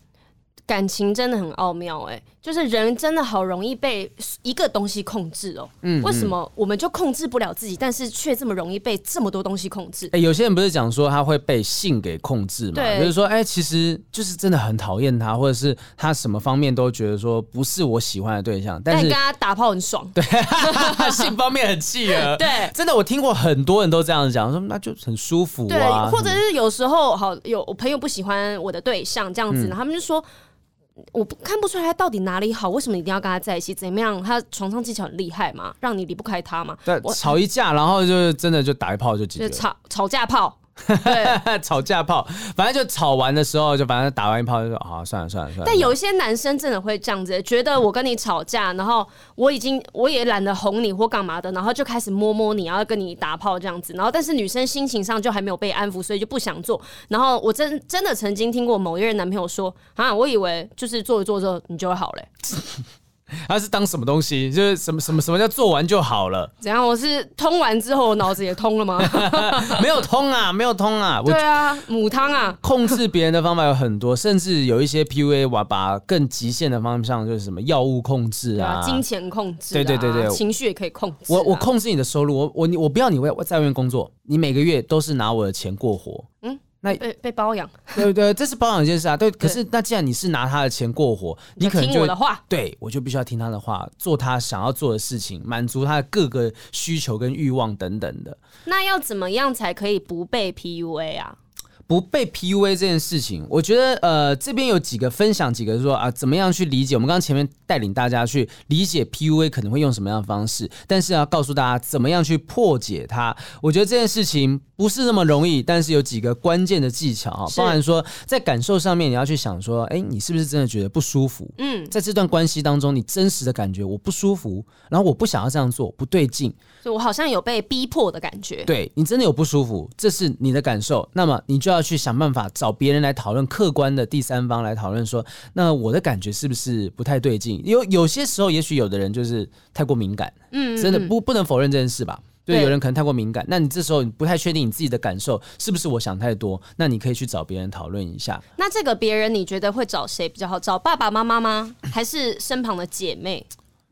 感情真的很奥妙哎、欸，就是人真的好容易被一个东西控制哦、喔。嗯，为什么我们就控制不了自己，但是却这么容易被这么多东西控制？哎、欸，有些人不是讲说他会被性给控制嘛？对，就是说，哎、欸，其实就是真的很讨厌他，或者是他什么方面都觉得说不是我喜欢的对象，但是但跟他打炮很爽。对，性方面很契合。对，真的，我听过很多人都这样讲，说那就很舒服啊。对，或者是有时候好有我朋友不喜欢我的对象这样子，嗯、他们就说。我不看不出来他到底哪里好，为什么一定要跟他在一起？怎么样？他床上技巧很厉害嘛，让你离不开他嘛？对，吵一架，然后就真的就打一炮就解决。吵吵架炮。对，吵架炮，反正就吵完的时候，就反正打完一炮就说啊，算了算了算了。但有一些男生真的会这样子，觉得我跟你吵架，然后我已经我也懒得哄你或干嘛的，然后就开始摸摸你，然后跟你打炮这样子，然后但是女生心情上就还没有被安抚，所以就不想做。然后我真真的曾经听过某一任男朋友说啊，我以为就是做一做之后你就会好嘞。他是当什么东西？就是什么什么什么叫做完就好了？怎样？我是通完之后，我脑子也通了吗？没有通啊，没有通啊。对啊，母汤啊。控制别人的方法有很多，甚至有一些 PUA 哇，把更极限的方向就是什么药物控制啊，啊金钱控制、啊，对对对对，情绪也可以控制、啊。我我控制你的收入，我我我不要你为在外面工作，你每个月都是拿我的钱过活。嗯。那被被包养，对不对？这是包养一件事啊。对，可是那既然你是拿他的钱过活，你可能就听我的话，对我就必须要听他的话，做他想要做的事情，满足他的各个需求跟欲望等等的。那要怎么样才可以不被 PUA 啊？不被 PUA 这件事情，我觉得呃，这边有几个分享几个说啊，怎么样去理解？我们刚刚前面带领大家去理解 PUA 可能会用什么样的方式，但是要告诉大家怎么样去破解它。我觉得这件事情不是那么容易，但是有几个关键的技巧哈，包含说在感受上面，你要去想说，哎，你是不是真的觉得不舒服？嗯，在这段关系当中，你真实的感觉我不舒服，然后我不想要这样做，不对劲，所以我好像有被逼迫的感觉。对，你真的有不舒服，这是你的感受，那么你就要。要去想办法找别人来讨论，客观的第三方来讨论说，那我的感觉是不是不太对劲？有有些时候，也许有的人就是太过敏感，嗯，真的不不能否认这件事吧？对，有人可能太过敏感，那你这时候你不太确定你自己的感受是不是我想太多？那你可以去找别人讨论一下。那这个别人你觉得会找谁比较好？找爸爸妈妈吗？还是身旁的姐妹？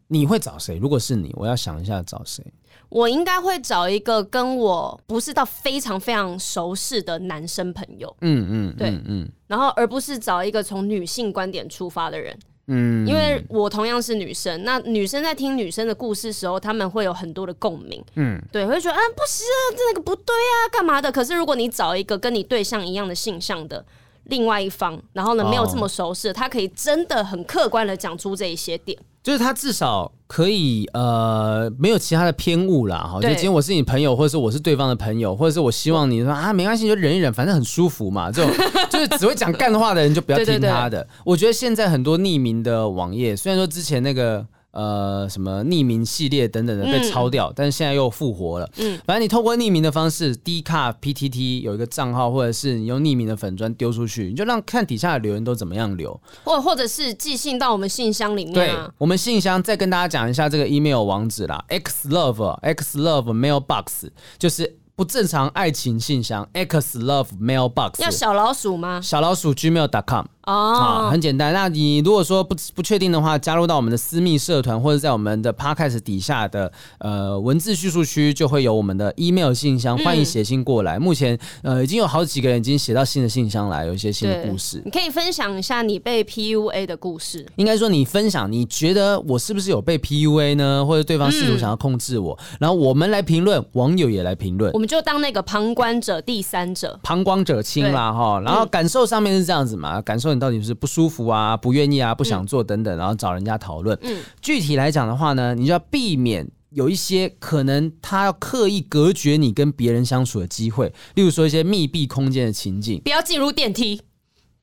你会找谁？如果是你，我要想一下找谁。我应该会找一个跟我不是到非常非常熟识的男生朋友，嗯嗯，对，嗯，然后而不是找一个从女性观点出发的人，嗯，因为我同样是女生，那女生在听女生的故事时候，他们会有很多的共鸣，嗯，对，会觉得啊不行啊，这那个不对啊，干嘛的？可是如果你找一个跟你对象一样的性向的另外一方，然后呢没有这么熟识，他可以真的很客观的讲出这一些点。就是他至少可以呃没有其他的偏误啦，哈，就今天我是你朋友，或者是我是对方的朋友，或者是我希望你说啊没关系就忍一忍，反正很舒服嘛，这种 就是只会讲干话的人就不要听他的。对对对，我觉得现在很多匿名的网页，虽然说之前那个。呃，什么匿名系列等等的被抄掉，嗯、但是现在又复活了。嗯，反正你透过匿名的方式，D 卡 PTT 有一个账号，或者是你用匿名的粉砖丢出去，你就让看底下的留言都怎么样留，或或者是寄信到我们信箱里面、啊。对，我们信箱再跟大家讲一下这个 email 网址啦，X Love X Love Mailbox 就是。不正常爱情信箱，X Love Mailbox 要小老鼠吗？小老鼠 Gmail.com 哦，好，很简单。那你如果说不不确定的话，加入到我们的私密社团，或者在我们的 Podcast 底下的呃文字叙述区，就会有我们的 email 信箱，欢迎写信过来。嗯、目前呃已经有好几个人已经写到新的信箱来，有一些新的故事。你可以分享一下你被 PUA 的故事。应该说你分享，你觉得我是不是有被 PUA 呢？或者对方试图想要控制我？嗯、然后我们来评论，网友也来评论。我们就当那个旁观者、第三者，旁观者清啦哈。然后感受上面是这样子嘛？嗯、感受你到底是不舒服啊、不愿意啊、不想做等等，然后找人家讨论。嗯，具体来讲的话呢，你就要避免有一些可能他要刻意隔绝你跟别人相处的机会，例如说一些密闭空间的情境，不要进入电梯。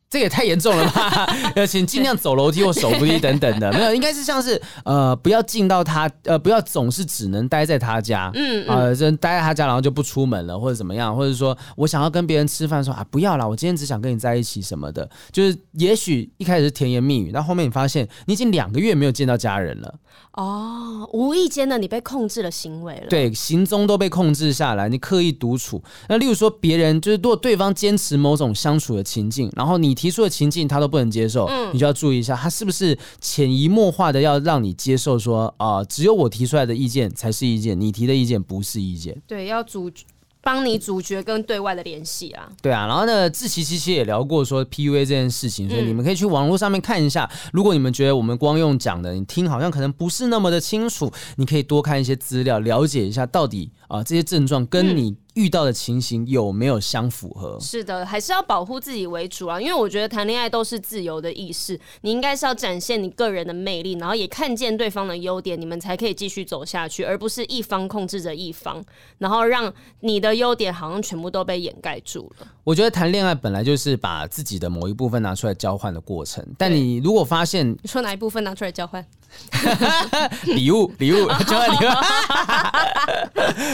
这也太严重了吧！要请尽量走楼梯或手扶梯等等的，没有，应该是像是呃，不要进到他呃，不要总是只能待在他家，嗯，嗯。呃，就待在他家，然后就不出门了，或者怎么样，或者说我想要跟别人吃饭，说啊，不要啦，我今天只想跟你在一起什么的，就是也许一开始是甜言蜜语，但后面你发现你已经两个月没有见到家人了，哦，无意间的你被控制了行为了，对，行踪都被控制下来，你刻意独处，那例如说别人就是如果对方坚持某种相处的情境，然后你。提出的情境他都不能接受，嗯，你就要注意一下，他是不是潜移默化的要让你接受说啊、呃，只有我提出来的意见才是意见，你提的意见不是意见。对，要主帮你主角跟对外的联系啊。对啊，然后呢，志奇其实也聊过说 PUA 这件事情，所以你们可以去网络上面看一下。嗯、如果你们觉得我们光用讲的，你听好像可能不是那么的清楚，你可以多看一些资料，了解一下到底啊、呃、这些症状跟你、嗯。遇到的情形有没有相符合？是的，还是要保护自己为主啊！因为我觉得谈恋爱都是自由的意识，你应该是要展现你个人的魅力，然后也看见对方的优点，你们才可以继续走下去，而不是一方控制着一方，然后让你的优点好像全部都被掩盖住了。我觉得谈恋爱本来就是把自己的某一部分拿出来交换的过程，但你如果发现你说哪一部分拿出来交换？礼物，礼物，交换礼物。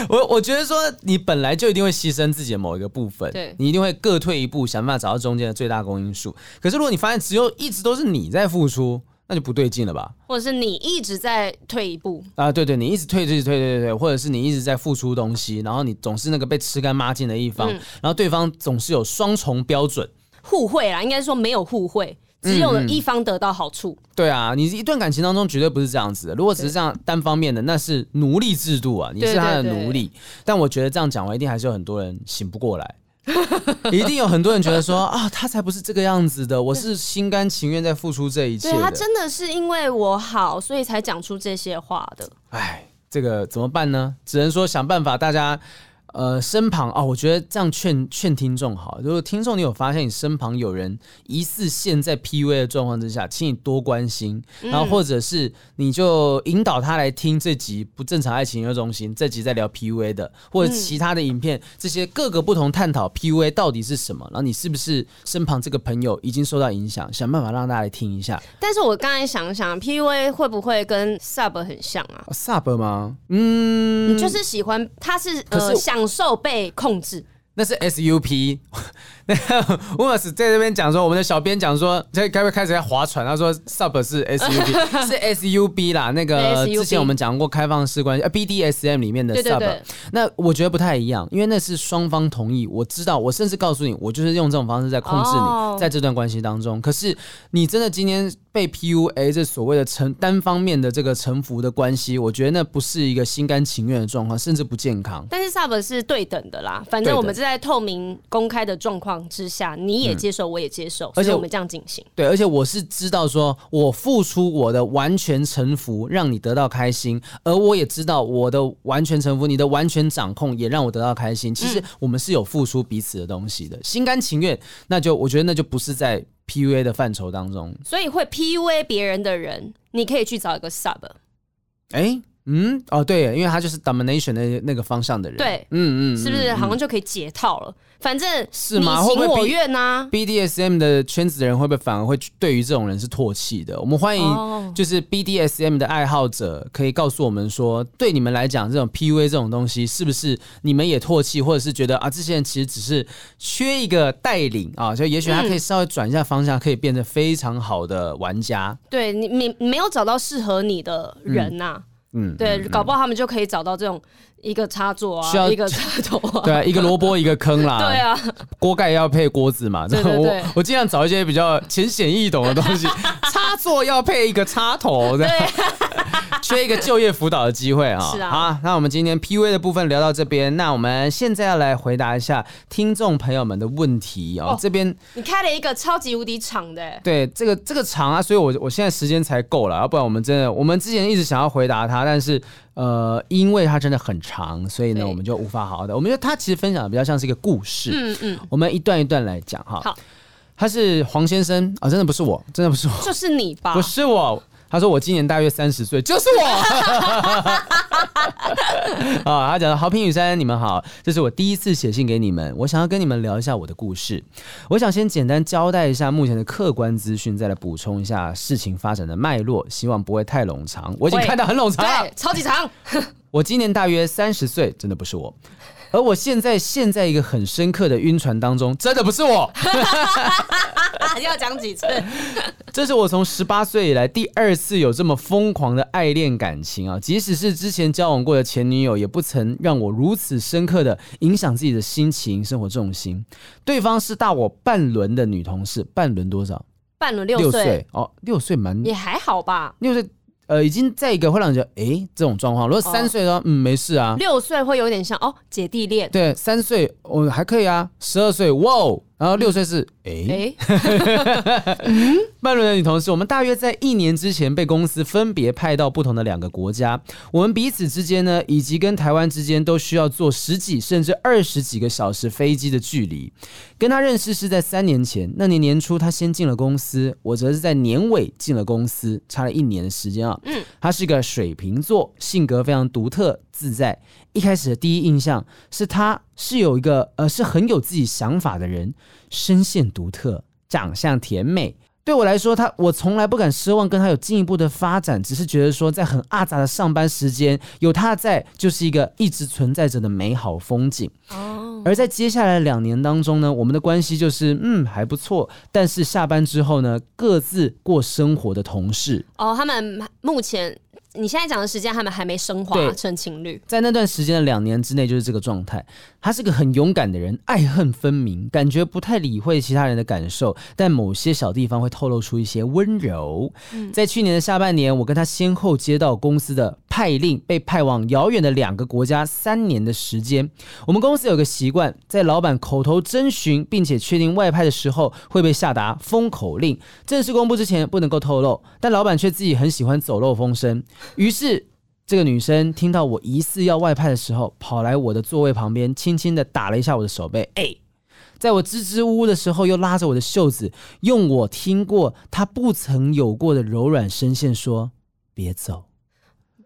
我我觉得说你本来就一定会牺牲自己的某一个部分，对，你一定会各退一步，想办法找到中间的最大公因数。可是如果你发现只有一直都是你在付出，那就不对劲了吧？或者是你一直在退一步啊？对对，你一直退，退，退，退，退，或者是你一直在付出东西，然后你总是那个被吃干抹净的一方，嗯，然后对方总是有双重标准，互惠啦，应该说没有互惠。只有一方得到好处。对啊，你一段感情当中绝对不是这样子的。如果只是这样单方面的，那是奴隶制度啊，你是他的奴隶。但我觉得这样讲完，一定还是有很多人醒不过来，一定有很多人觉得说啊，他才不是这个样子的，我是心甘情愿在付出这一切。对，他真的是因为我好，所以才讲出这些话的。哎，这个怎么办呢？只能说想办法，大家。呃，身旁啊、哦，我觉得这样劝劝听众好。如果听众你有发现你身旁有人疑似陷在 PUA 的状况之下，请你多关心，然后或者是你就引导他来听这集不正常爱情研究中心这集在聊 PUA 的，或者其他的影片，这些各个不同探讨 PUA 到底是什么。然后你是不是身旁这个朋友已经受到影响？想办法让大家来听一下。但是我刚才想想，PUA 会不会跟 Sub 很像啊？Sub 吗？嗯，你就是喜欢他是呃想。享受被控制，那是 SUP。那个 Umus 在这边讲说，我们的小编讲说，在开不会开始在划船？他说 Sub 是 SUB，是 SUB 啦。那个之前我们讲过开放式关系，呃，BDSM 里面的 Sub。那我觉得不太一样，因为那是双方同意。我知道，我甚至告诉你，我就是用这种方式在控制你，在这段关系当中。可是你真的今天被 PUA，这所谓的臣单方面的这个臣服的关系，我觉得那不是一个心甘情愿的状况，甚至不健康。但是 Sub 是对等的啦，反正我们是在透明公开的状况之下，你也接受，我也接受，而且我们这样进行。对，而且我是知道说，我付出我的完全臣服，让你得到开心，而我也知道我的完全臣服，你的完全掌控，也让我得到开心。其实我们是有付出彼此的东西的，心甘情愿，那就我觉得那就不是在 PUA 的范畴当中。所以会 PUA 别人的人，你可以去找一个 sub。哎。嗯，哦，对，因为他就是 domination 的那个方向的人，对，嗯嗯，是不是好像就可以解套了？嗯、反正是吗？你情我愿呐、啊。BDSM 的圈子的人会不会反而会对于这种人是唾弃的？我们欢迎就是 BDSM 的爱好者可以告诉我们说，对你们来讲，这种 PUA 这种东西是不是你们也唾弃，或者是觉得啊，这些人其实只是缺一个带领啊，就也许他可以稍微转一下方向，可以变得非常好的玩家。嗯、对你，你没有找到适合你的人呐、啊。嗯嗯，对，搞不好他们就可以找到这种一个插座啊，需要一个插头啊，对啊，一个萝卜一个坑啦，对啊，锅盖要配锅子嘛，对对对，我我尽量找一些比较浅显易懂的东西，插座要配一个插头，对。缺一个就业辅导的机会啊！是啊，好，那我们今天 PUA 的部分聊到这边，那我们现在要来回答一下听众朋友们的问题哦。这边你开了一个超级无敌长的，对，这个这个长啊，所以我我现在时间才够了，要不然我们真的我们之前一直想要回答他，但是呃，因为它真的很长，所以呢，我们就无法好好的。我们觉得他其实分享的比较像是一个故事，嗯嗯，我们一段一段来讲哈。好，他是黄先生啊，真的不是我，真的不是我，就是你吧？不是我。他说：“我今年大约三十岁，就是我。” 啊，他讲的好评雨山，你们好，这是我第一次写信给你们，我想要跟你们聊一下我的故事。我想先简单交代一下目前的客观资讯，再来补充一下事情发展的脉络，希望不会太冗长。我已经看到很冗长了，对，超级长。我今年大约三十岁，真的不是我。而我现在陷在一个很深刻的晕船当中，真的不是我。要讲几次？这是我从十八岁以来第二次有这么疯狂的爱恋感情啊！即使是之前交往过的前女友，也不曾让我如此深刻的影响自己的心情、生活重心。对方是大我半轮的女同事，半轮多少？半轮六岁哦，六岁蛮也还好吧？六岁。呃，已经在一个会让人觉得哎，这种状况。如果三岁的话，哦、嗯，没事啊。六岁会有点像哦，姐弟恋。对，三岁我、哦、还可以啊。十二岁，哇哦。然后六岁是哎，曼伦的女同事，我们大约在一年之前被公司分别派到不同的两个国家，我们彼此之间呢，以及跟台湾之间都需要坐十几甚至二十几个小时飞机的距离。跟他认识是在三年前，那年年初他先进了公司，我则是在年尾进了公司，差了一年的时间啊。嗯，他是个水瓶座，性格非常独特。自在，一开始的第一印象是他是有一个呃是很有自己想法的人，声线独特，长相甜美。对我来说，他我从来不敢奢望跟他有进一步的发展，只是觉得说在很阿杂的上班时间有他在，就是一个一直存在着的美好风景。哦，而在接下来两年当中呢，我们的关系就是嗯还不错，但是下班之后呢，各自过生活的同事。哦，他们目前。你现在讲的时间，他们还没升华成情侣。在那段时间的两年之内，就是这个状态。他是个很勇敢的人，爱恨分明，感觉不太理会其他人的感受，但某些小地方会透露出一些温柔。嗯、在去年的下半年，我跟他先后接到公司的派令，被派往遥远的两个国家三年的时间。我们公司有个习惯，在老板口头征询并且确定外派的时候，会被下达封口令，正式公布之前不能够透露。但老板却自己很喜欢走漏风声。于是，这个女生听到我疑似要外派的时候，跑来我的座位旁边，轻轻的打了一下我的手背。哎，在我支支吾吾的时候，又拉着我的袖子，用我听过她不曾有过的柔软声线说：“别走。”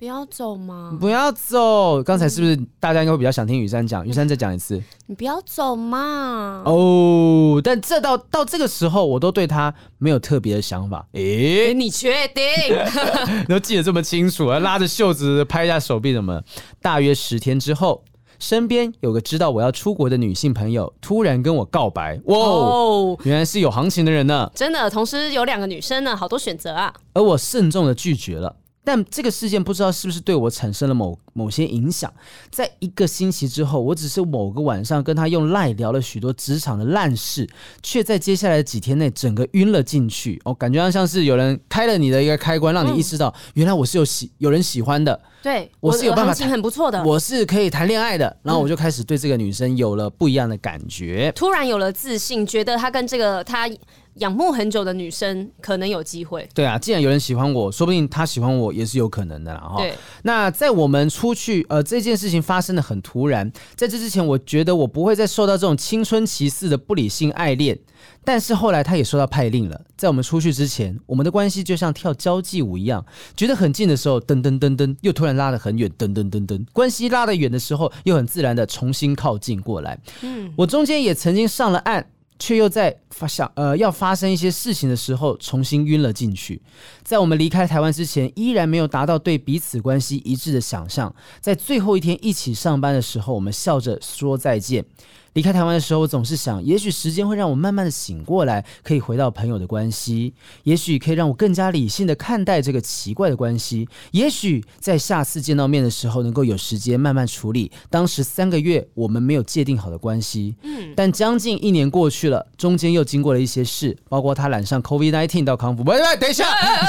不要走嘛！不要走！刚才是不是大家应该会比较想听雨珊讲？雨珊再讲一次。你不要走嘛！哦，但这到到这个时候，我都对他没有特别的想法。诶，你确定？你 都记得这么清楚，拉着袖子拍一下手臂什么？大约十天之后，身边有个知道我要出国的女性朋友突然跟我告白。哇哦，原来是有行情的人呢！真的，同时有两个女生呢，好多选择啊。而我慎重的拒绝了。但这个事件不知道是不是对我产生了某某些影响。在一个星期之后，我只是某个晚上跟他用赖聊了许多职场的烂事，却在接下来的几天内整个晕了进去。哦，感觉上像是有人开了你的一个开关，让你意识到原来我是有喜有人喜欢的。对，我是有办法，很不错的，我是可以谈恋爱的。然后我就开始对这个女生有了不一样的感觉，突然有了自信，觉得她跟这个她。仰慕很久的女生可能有机会。对啊，既然有人喜欢我，说不定他喜欢我也是有可能的啦。哈，对。那在我们出去，呃，这件事情发生的很突然，在这之前，我觉得我不会再受到这种青春期似的不理性爱恋。但是后来他也收到派令了，在我们出去之前，我们的关系就像跳交际舞一样，觉得很近的时候，噔噔噔噔，又突然拉得很远，噔噔噔噔，关系拉得远的时候，又很自然的重新靠近过来。嗯，我中间也曾经上了岸。却又在发想呃要发生一些事情的时候，重新晕了进去。在我们离开台湾之前，依然没有达到对彼此关系一致的想象。在最后一天一起上班的时候，我们笑着说再见。离开台湾的时候，我总是想，也许时间会让我慢慢的醒过来，可以回到朋友的关系，也许可以让我更加理性的看待这个奇怪的关系，也许在下次见到面的时候，能够有时间慢慢处理当时三个月我们没有界定好的关系。嗯，但将近一年过去了，中间又经过了一些事，包括他染上 COVID-19 到康复。喂喂，等一下，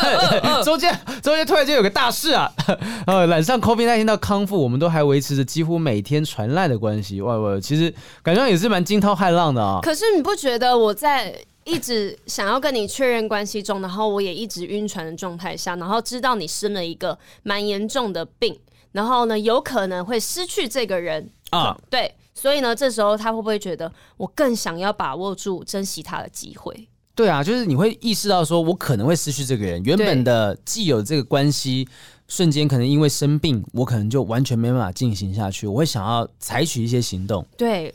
中间中间突然间有个大事啊，呃，染上 COVID-19 到康复，我们都还维持着几乎每天传赖的关系。喂喂，其实。感觉也是蛮惊涛骇浪的啊！可是你不觉得我在一直想要跟你确认关系中，然后我也一直晕船的状态下，然后知道你生了一个蛮严重的病，然后呢有可能会失去这个人啊？对，所以呢这时候他会不会觉得我更想要把握住珍惜他的机会？对啊，就是你会意识到说我可能会失去这个人，原本的既有这个关系。瞬间可能因为生病，我可能就完全没办法进行下去。我会想要采取一些行动。对，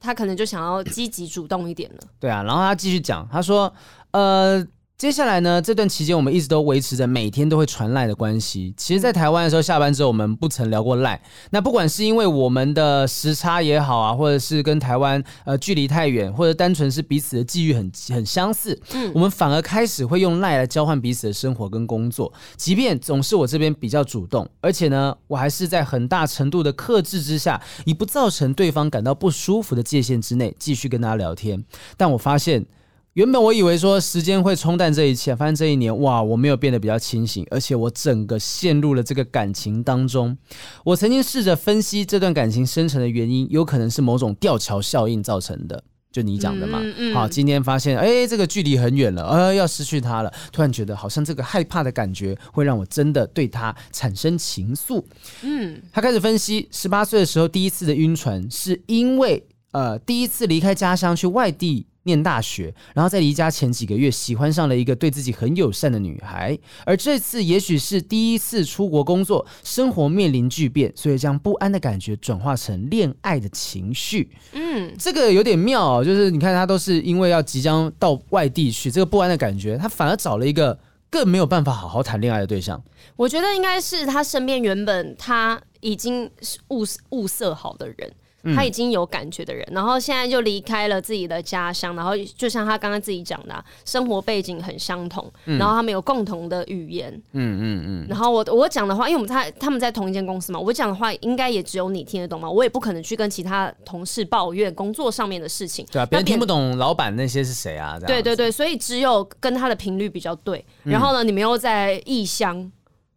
他可能就想要积极主动一点了。对啊，然后他继续讲，他说：“呃，接下来呢，这段期间我们一直都维持着每天都会传赖的关系。其实，在台湾的时候，下班之后我们不曾聊过赖。那不管是因为我们的时差也好啊，或者是跟台湾呃距离太远，或者单纯是彼此的际遇很很相似，嗯，我们反而开始会用赖来交换彼此的生活跟工作。即便总是我这边比较主动，而且呢，我还是在很大程度的克制之下，以不造成对方感到不舒服的界限之内，继续跟大家聊天。但我发现。原本我以为说时间会冲淡这一切，发现这一年哇，我没有变得比较清醒，而且我整个陷入了这个感情当中。我曾经试着分析这段感情生成的原因，有可能是某种吊桥效应造成的，就你讲的嘛。嗯、好，今天发现哎，这个距离很远了，呃，要失去他了，突然觉得好像这个害怕的感觉会让我真的对他产生情愫。嗯，他开始分析，十八岁的时候第一次的晕船，是因为呃第一次离开家乡去外地。念大学，然后在离家前几个月喜欢上了一个对自己很友善的女孩，而这次也许是第一次出国工作，生活面临巨变，所以将不安的感觉转化成恋爱的情绪。嗯，这个有点妙哦，就是你看他都是因为要即将到外地去，这个不安的感觉，他反而找了一个更没有办法好好谈恋爱的对象。我觉得应该是他身边原本他已经物物色好的人。他已经有感觉的人，然后现在就离开了自己的家乡，然后就像他刚刚自己讲的、啊，生活背景很相同，然后他们有共同的语言，嗯嗯嗯。然后我我讲的话，因为我们他他们在同一间公司嘛，我讲的话应该也只有你听得懂嘛，我也不可能去跟其他同事抱怨工作上面的事情，对啊，别人听不懂老板那些是谁啊？对对对，所以只有跟他的频率比较对，然后呢，你们又在异乡，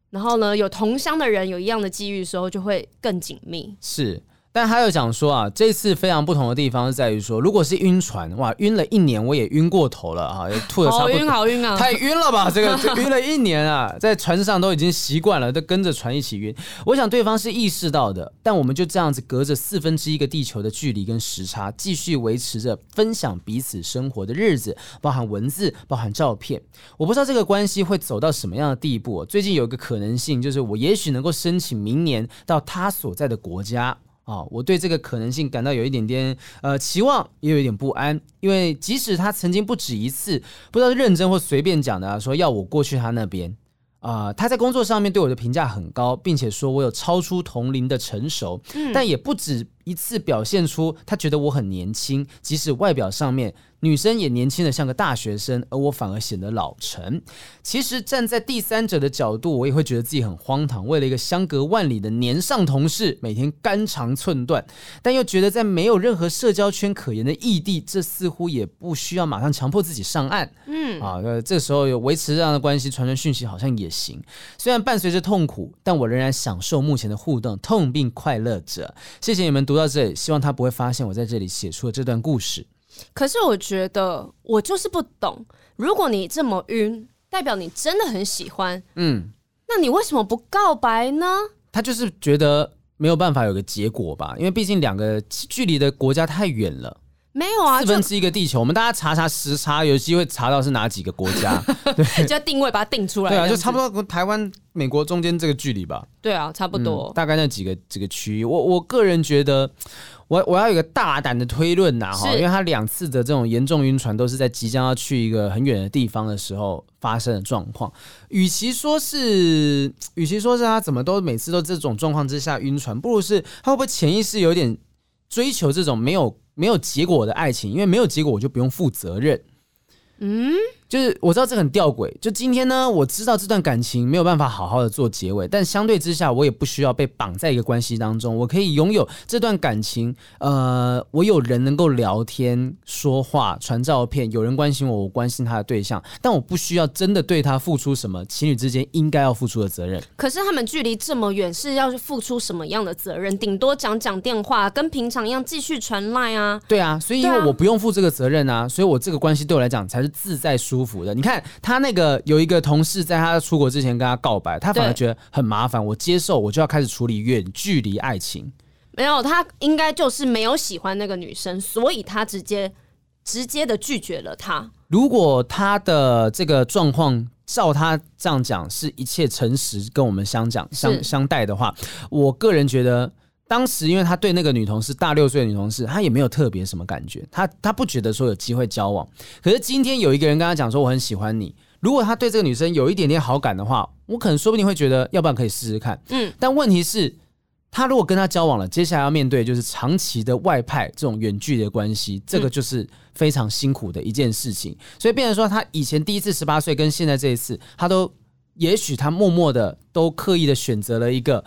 然后呢，有同乡的人有一样的机遇的时候，就会更紧密，是。但他又讲说啊，这次非常不同的地方是在于说，如果是晕船，哇，晕了一年我也晕过头了啊，也吐的差不多，好晕好晕啊，太晕了吧？这个 晕了一年啊，在船上都已经习惯了，都跟着船一起晕。我想对方是意识到的，但我们就这样子隔着四分之一个地球的距离跟时差，继续维持着分享彼此生活的日子，包含文字，包含照片。我不知道这个关系会走到什么样的地步。最近有一个可能性，就是我也许能够申请明年到他所在的国家。啊、哦，我对这个可能性感到有一点点呃期望，也有一点不安，因为即使他曾经不止一次，不知道是认真或随便讲的、啊，说要我过去他那边啊、呃，他在工作上面对我的评价很高，并且说我有超出同龄的成熟，嗯、但也不止一次表现出他觉得我很年轻，即使外表上面。女生也年轻的像个大学生，而我反而显得老成。其实站在第三者的角度，我也会觉得自己很荒唐，为了一个相隔万里的年上同事，每天肝肠寸断，但又觉得在没有任何社交圈可言的异地，这似乎也不需要马上强迫自己上岸。嗯，啊，这时候有维持这样的关系，传传讯息好像也行。虽然伴随着痛苦，但我仍然享受目前的互动，痛并快乐着。谢谢你们读到这里，希望他不会发现我在这里写出了这段故事。可是我觉得我就是不懂，如果你这么晕，代表你真的很喜欢，嗯，那你为什么不告白呢？他就是觉得没有办法有个结果吧，因为毕竟两个距离的国家太远了。没有啊，四分之一个地球，我们大家查查时差，有机会查到是哪几个国家，对，就要定位把它定出来。对啊，就差不多台湾、美国中间这个距离吧。对啊，差不多，嗯、大概那几个几个区域。我我个人觉得。我我要有个大胆的推论呐，哈，因为他两次的这种严重晕船都是在即将要去一个很远的地方的时候发生的状况。与其说是，与其说是他怎么都每次都这种状况之下晕船，不如是他会不会潜意识有点追求这种没有没有结果的爱情？因为没有结果，我就不用负责任。嗯。就是我知道这很吊诡，就今天呢，我知道这段感情没有办法好好的做结尾，但相对之下，我也不需要被绑在一个关系当中，我可以拥有这段感情。呃，我有人能够聊天、说话、传照片，有人关心我，我关心他的对象，但我不需要真的对他付出什么情侣之间应该要付出的责任。可是他们距离这么远，是要付出什么样的责任？顶多讲讲电话，跟平常一样继续传赖啊。对啊，所以因为我不用负这个责任啊，所以我这个关系对我来讲才是自在舒服。舒服的，你看他那个有一个同事在他出国之前跟他告白，他反而觉得很麻烦。我接受，我就要开始处理远距离爱情。没有，他应该就是没有喜欢那个女生，所以他直接直接的拒绝了他。如果他的这个状况照他这样讲，是一切诚实跟我们相讲相相待的话，我个人觉得。当时，因为他对那个女同事大六岁的女同事，他也没有特别什么感觉，他他不觉得说有机会交往。可是今天有一个人跟他讲说我很喜欢你，如果他对这个女生有一点点好感的话，我可能说不定会觉得，要不然可以试试看。嗯，但问题是，他如果跟他交往了，接下来要面对就是长期的外派这种远距离的关系，这个就是非常辛苦的一件事情。所以变成说，他以前第一次十八岁跟现在这一次，他都也许他默默的都刻意的选择了一个。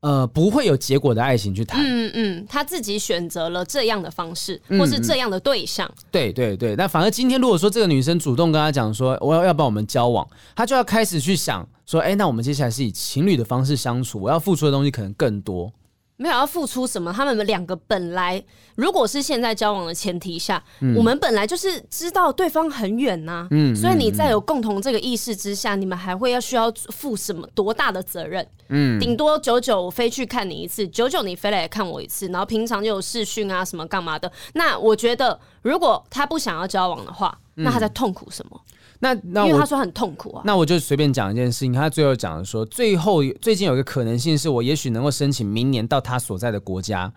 呃，不会有结果的爱情去谈。嗯嗯，他自己选择了这样的方式，或是这样的对象。嗯、对对对，那反而今天如果说这个女生主动跟他讲说，我要要不要我们交往，他就要开始去想说，哎，那我们接下来是以情侣的方式相处，我要付出的东西可能更多。没有要付出什么，他们两个本来如果是现在交往的前提下，嗯、我们本来就是知道对方很远呐、啊，嗯，所以你在有共同这个意识之下，嗯、你们还会要需要负什么多大的责任？嗯，顶多九九我飞去看你一次，九九你飞来看我一次，然后平常就有视讯啊什么干嘛的。那我觉得，如果他不想要交往的话，那他在痛苦什么？嗯那那我因为他说很痛苦啊，那我就随便讲一件事情。他最后讲的说，最后最近有一个可能性是我也许能够申请明年到他所在的国家。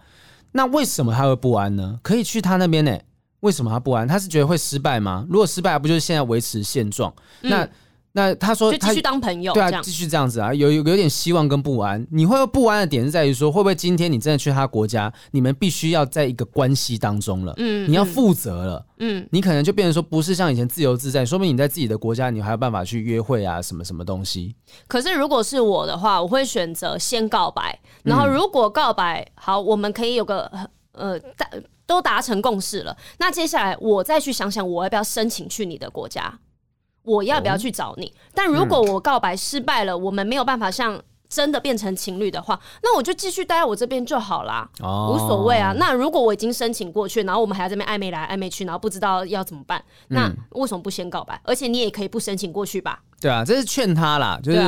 那为什么他会不安呢？可以去他那边呢？为什么他不安？他是觉得会失败吗？如果失败，不就是现在维持现状？嗯那他说他，就继续当朋友，对啊，继续这样子啊，有有有点希望跟不安。你会不安的点是在于说，会不会今天你真的去他国家，你们必须要在一个关系当中了，嗯，你要负责了，嗯，你可能就变成说，不是像以前自由自在，说明你在自己的国家，你还有办法去约会啊，什么什么东西。可是如果是我的话，我会选择先告白，然后如果告白好，我们可以有个呃达都达成共识了，那接下来我再去想想，我要不要申请去你的国家。我要不要去找你？哦、但如果我告白失败了，嗯、我们没有办法像真的变成情侣的话，那我就继续待在我这边就好啦，哦、无所谓啊。那如果我已经申请过去，然后我们还在这边暧昧来暧昧去，然后不知道要怎么办，嗯、那为什么不先告白？而且你也可以不申请过去吧？对啊，这是劝他啦，就是。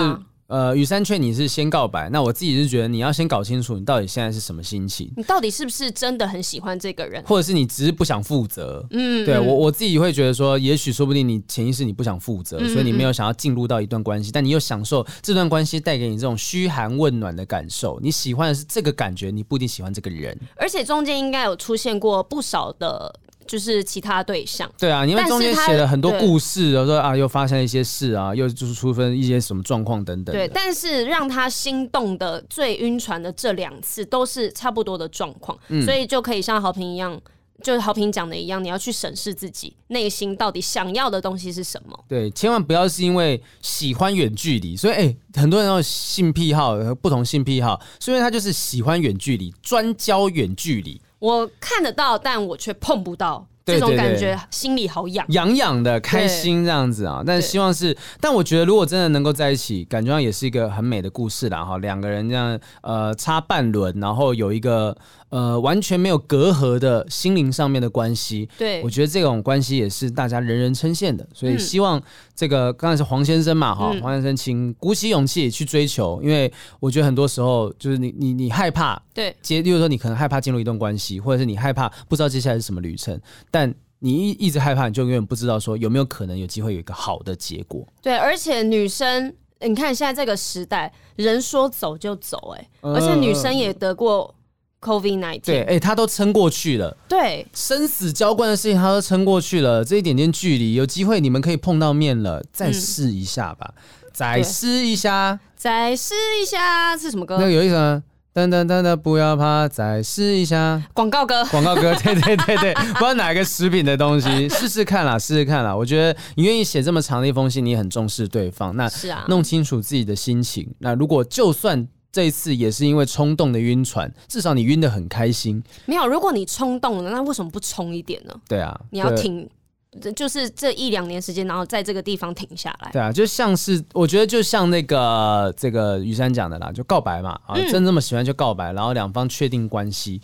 呃，雨山劝你是先告白，那我自己是觉得你要先搞清楚你到底现在是什么心情，你到底是不是真的很喜欢这个人，或者是你只是不想负责？嗯，对我我自己会觉得说，也许说不定你潜意识你不想负责，嗯、所以你没有想要进入到一段关系，嗯、但你又享受这段关系带给你这种嘘寒问暖的感受，你喜欢的是这个感觉，你不一定喜欢这个人，而且中间应该有出现过不少的。就是其他对象，对啊，因为中间写了很多故事，然后说啊，又发生了一些事啊，又就是出分一些什么状况等等。对，但是让他心动的最晕船的这两次都是差不多的状况，嗯、所以就可以像好评一样，就是好评讲的一样，你要去审视自己内心到底想要的东西是什么。对，千万不要是因为喜欢远距离，所以哎、欸，很多人都有性癖好，不同性癖好，所以他就是喜欢远距离，专交远距离。我看得到，但我却碰不到。这种感觉心里好痒，痒痒的开心这样子啊！但希望是，但我觉得如果真的能够在一起，感觉上也是一个很美的故事啦哈。两个人这样呃插半轮，然后有一个呃完全没有隔阂的心灵上面的关系。对，我觉得这种关系也是大家人人称羡的。所以希望这个刚才是黄先生嘛哈，黄先生请鼓起勇气去追求，因为我觉得很多时候就是你你你害怕对，接，例如说你可能害怕进入一段关系，或者是你害怕不知道接下来是什么旅程。但你一一直害怕，你就永远不知道说有没有可能有机会有一个好的结果。对，而且女生，你看现在这个时代，人说走就走，欸，哎，而且女生也得过 COVID-19，对，哎，他都撑过去了。对，生死交关的事情他都撑过去了，这一点点距离，有机会你们可以碰到面了，再试一下吧，嗯、再试一下，再试一下是什么歌？那个有意思吗？噔噔噔噔，不要怕，再试一下。广告歌，广告歌，对对对对，不知道哪个食品的东西，试试看啦，试试看啦。我觉得你愿意写这么长的一封信，你很重视对方，那是啊，弄清楚自己的心情。那如果就算这一次也是因为冲动的晕船，至少你晕的很开心。没有，如果你冲动了，那为什么不冲一点呢？对啊，你要停。就是这一两年时间，然后在这个地方停下来。对啊，就像是我觉得就像那个这个雨珊讲的啦，就告白嘛啊，嗯、真这么喜欢就告白，然后两方确定关系，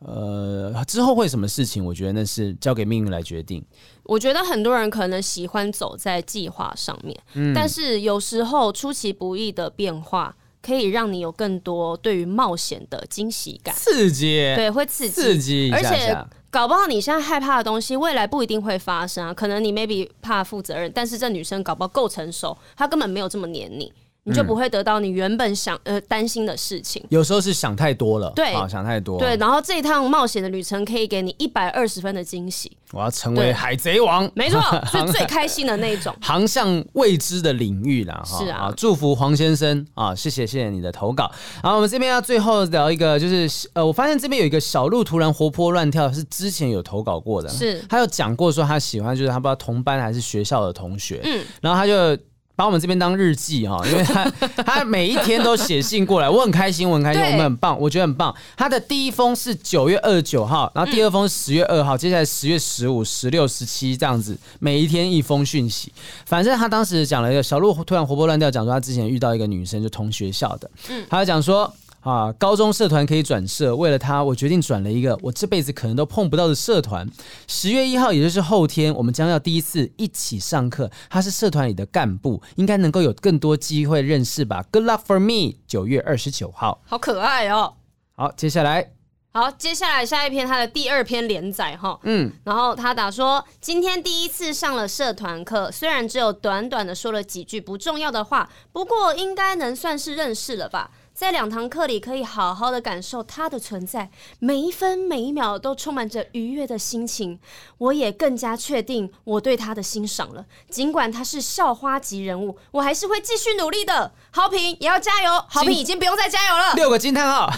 呃，之后会什么事情，我觉得那是交给命运来决定。我觉得很多人可能喜欢走在计划上面，嗯、但是有时候出其不意的变化，可以让你有更多对于冒险的惊喜感、刺激，对，会刺激，刺激而且。搞不好你现在害怕的东西，未来不一定会发生啊。可能你 maybe 怕负责任，但是这女生搞不好够成熟，她根本没有这么黏你。你就不会得到你原本想呃担心的事情。有时候是想太多了，对，想太多。对，然后这一趟冒险的旅程可以给你一百二十分的惊喜。我要成为海贼王，没错，是最开心的那一种，航向未知的领域啦。是啊，祝福黄先生啊，谢谢谢谢你的投稿。然后我们这边要最后聊一个，就是呃，我发现这边有一个小鹿突然活泼乱跳，是之前有投稿过的，是他有讲过说他喜欢，就是他不知道同班还是学校的同学，嗯，然后他就。把我们这边当日记哈，因为他他每一天都写信过来，我很开心，我很开心，我们很棒，我觉得很棒。他的第一封是九月二十九号，然后第二封是十月二号，接下来十月十五、十六、十七这样子，每一天一封讯息。反正他当时讲了一个小鹿突然活泼乱跳，讲说他之前遇到一个女生，就同学校的，嗯他就讲说。啊，高中社团可以转社，为了他，我决定转了一个我这辈子可能都碰不到的社团。十月一号，也就是后天，我们将要第一次一起上课。他是社团里的干部，应该能够有更多机会认识吧。Good luck for me。九月二十九号，好可爱哦。好，接下来，好，接下来下一篇他的第二篇连载哈，嗯，然后他打说，今天第一次上了社团课，虽然只有短短的说了几句不重要的话，不过应该能算是认识了吧。在两堂课里，可以好好的感受他的存在，每一分每一秒都充满着愉悦的心情。我也更加确定我对他的欣赏了。尽管他是校花级人物，我还是会继续努力的。好评也要加油，好评已经不用再加油了。六个惊叹号，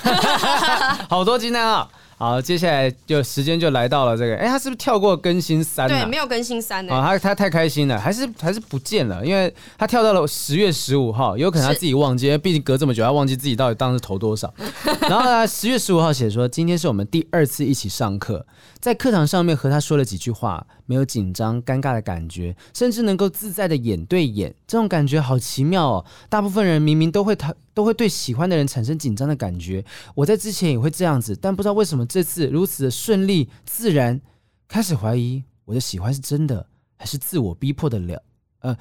好多惊叹号。好，接下来就时间就来到了这个，哎、欸，他是不是跳过更新三、啊？对，没有更新三呢、欸。啊，他他太开心了，还是还是不见了，因为他跳到了十月十五号，有可能他自己忘记，因为毕竟隔这么久，他忘记自己到底当时投多少。然后呢，十月十五号写说，今天是我们第二次一起上课。在课堂上面和他说了几句话，没有紧张尴尬的感觉，甚至能够自在的眼对眼，这种感觉好奇妙哦。大部分人明明都会他都会对喜欢的人产生紧张的感觉，我在之前也会这样子，但不知道为什么这次如此的顺利自然，开始怀疑我的喜欢是真的还是自我逼迫的了，呃，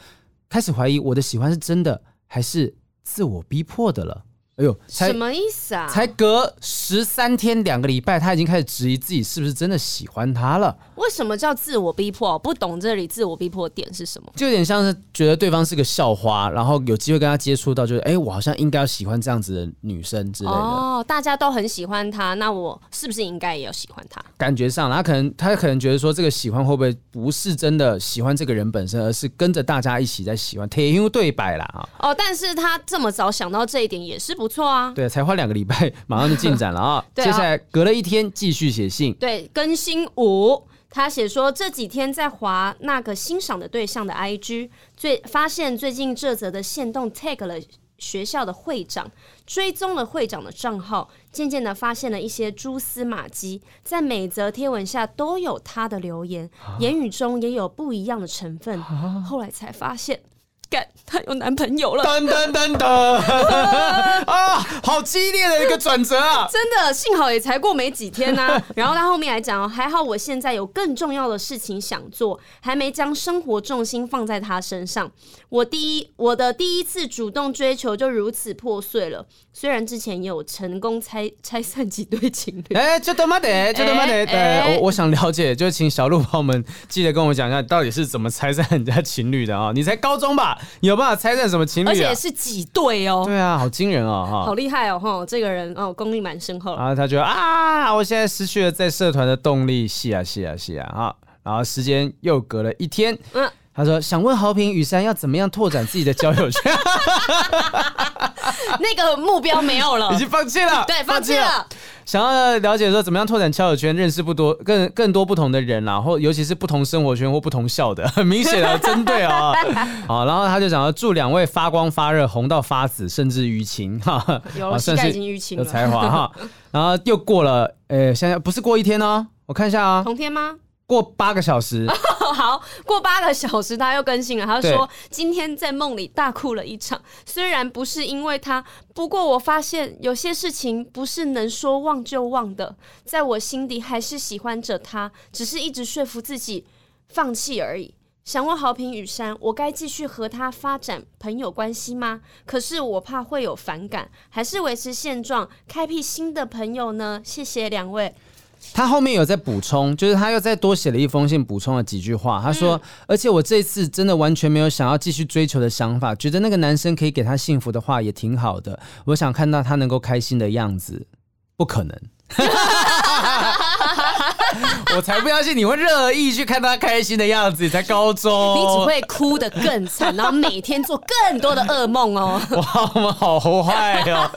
开始怀疑我的喜欢是真的还是自我逼迫的了。哎呦，什么意思啊？才隔十三天两个礼拜，他已经开始质疑自己是不是真的喜欢他了。为什么叫自我逼迫？不懂这里自我逼迫点是什么？就有点像是觉得对方是个校花，然后有机会跟他接触到，就是哎，我好像应该要喜欢这样子的女生之类的。哦，大家都很喜欢他，那我是不是应该也要喜欢他？感觉上，他可能他可能觉得说，这个喜欢会不会不是真的喜欢这个人本身，而是跟着大家一起在喜欢，铁英对白啦啊。哦，但是他这么早想到这一点也是不。不错啊，对，才花两个礼拜，马上就进展了啊！接下来隔了一天，继续写信。对，更新五，他写说这几天在华那个欣赏的对象的 IG，最发现最近这则的线动 tag 了学校的会长，追踪了会长的账号，渐渐的发现了一些蛛丝马迹，在每则贴文下都有他的留言，言语中也有不一样的成分，后来才发现。她有男朋友了，噔噔噔噔 啊！好激烈的一个转折啊！真的，幸好也才过没几天呢、啊。然后他后面还讲哦，还好我现在有更重要的事情想做，还没将生活重心放在他身上。我第一，我的第一次主动追求就如此破碎了。虽然之前也有成功拆 拆散几对情侣，哎，就他妈的，就他妈的，对，我我想了解，就请小鹿朋友们记得跟我讲一下，到底是怎么拆散人家情侣的啊？你才高中吧？有办法拆散什么情侣、啊？而且是几对哦？对啊，好惊人哦！哈，好厉害哦！哈，这个人哦，功力蛮深厚。然后他觉得啊，我现在失去了在社团的动力，是啊，是啊，是啊，哈。然后时间又隔了一天，嗯。他说：“想问豪平雨山要怎么样拓展自己的交友圈？那个目标没有了，已经放弃了。对，放弃了。想要了解说怎么样拓展交友圈，认识不多更更多不同的人，然后尤其是不同生活圈或不同校的，很明显的针对啊、哦。好，然后他就想要祝两位发光发热，红到发紫，甚至淤青哈。有了，膝盖已经淤青了，有才华哈。然后又过了，呃，现在不是过一天哦，我看一下啊、哦，同天吗？”过八个小时，好，过八个小时，他又更新了。他说今天在梦里大哭了一场，虽然不是因为他，不过我发现有些事情不是能说忘就忘的，在我心底还是喜欢着他，只是一直说服自己放弃而已。想问好平雨山，我该继续和他发展朋友关系吗？可是我怕会有反感，还是维持现状，开辟新的朋友呢？谢谢两位。他后面有在补充，就是他又再多写了一封信，补充了几句话。他说：“嗯、而且我这次真的完全没有想要继续追求的想法，觉得那个男生可以给他幸福的话也挺好的。我想看到他能够开心的样子，不可能。” 我才不相信你会乐意去看他开心的样子，你才高中，你只会哭得更惨，然后每天做更多的噩梦哦。哇，我们好坏哦。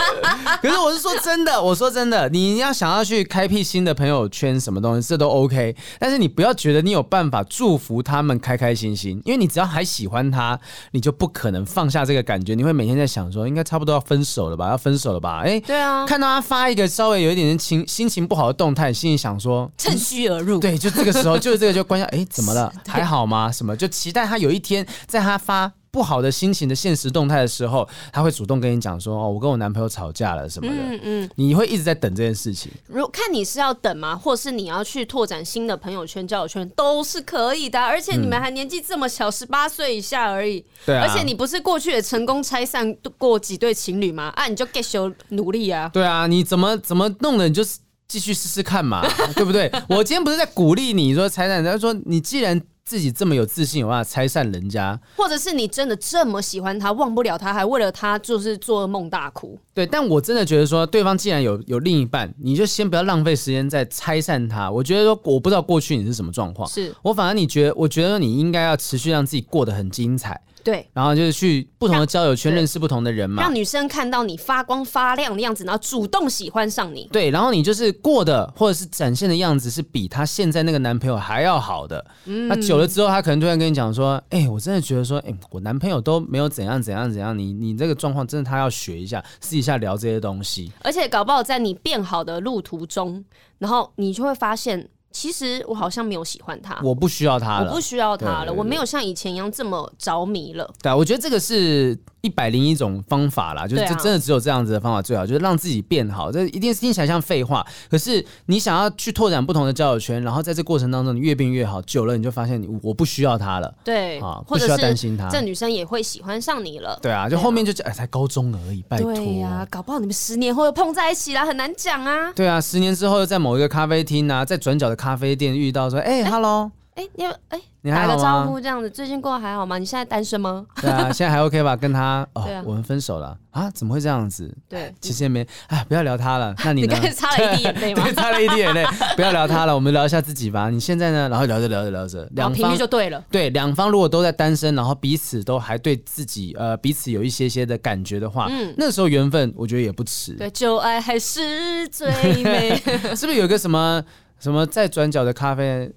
可是我是说真的，我说真的，你要想要去开辟新的朋友圈，什么东西这都 OK，但是你不要觉得你有办法祝福他们开开心心，因为你只要还喜欢他，你就不可能放下这个感觉，你会每天在想说，应该差不多要分手了吧，要分手了吧？哎，对啊，看到他发一个稍微有一点点情心情不好的动态，心里想说趁虚而入。对，就这个时候，就是这个就关下，哎，怎么了？还好吗？什么？就期待他有一天，在他发不好的心情的现实动态的时候，他会主动跟你讲说：“哦，我跟我男朋友吵架了什么的。”嗯嗯，你会一直在等这件事情。如看你是要等吗？或是你要去拓展新的朋友圈、交友圈，都是可以的。而且你们还年纪这么小，十八岁以下而已。对啊。而且你不是过去也成功拆散过几对情侣吗？啊，你就继续努力啊。对啊，你怎么怎么弄的？你就是。继续试试看嘛，对不对？我今天不是在鼓励你说拆散，他说你既然自己这么有自信，有办法拆散人家，或者是你真的这么喜欢他，忘不了他，还为了他就是做梦大哭。对，但我真的觉得说，对方既然有有另一半，你就先不要浪费时间再拆散他。我觉得说，我不知道过去你是什么状况，是我反而你觉得，我觉得你应该要持续让自己过得很精彩。对，然后就是去不同的交友圈认识不同的人嘛，让女生看到你发光发亮的样子，然后主动喜欢上你。对，然后你就是过的或者是展现的样子是比她现在那个男朋友还要好的。嗯，那久了之后，她可能突然跟你讲说：“哎，我真的觉得说，哎，我男朋友都没有怎样怎样怎样，你你这个状况真的他要学一下，试一下聊这些东西。而且搞不好在你变好的路途中，然后你就会发现。”其实我好像没有喜欢他，我不需要他了，我不需要他了，我没有像以前一样这么着迷了。对，我觉得这个是。一百零一种方法啦，就是真的只有这样子的方法最好，就是让自己变好。这一定是听起来像废话，可是你想要去拓展不同的交友圈，然后在这过程当中你越变越好，久了你就发现你我不需要他了，对啊，不需要担心他，这女生也会喜欢上你了。对啊，就后面就哎，才高中而已，拜托。对呀，搞不好你们十年后又碰在一起了，很难讲啊。对啊，十年之后又在某一个咖啡厅啊，在转角的咖啡店遇到说，哎，Hello。哎，你有哎，你还打个招呼这样子，最近过得还好吗？你现在单身吗？对啊，现在还 OK 吧？跟他哦，我们分手了啊？怎么会这样子？对，其实也没哎，不要聊他了。那你呢？你刚才擦了一滴眼泪吗？对，擦了一滴眼泪。不要聊他了，我们聊一下自己吧。你现在呢？然后聊着聊着聊着，两方就对了。对，两方如果都在单身，然后彼此都还对自己呃彼此有一些些的感觉的话，嗯，那时候缘分我觉得也不迟。对，旧爱还是最美。是不是有一个什么什么在转角的咖啡？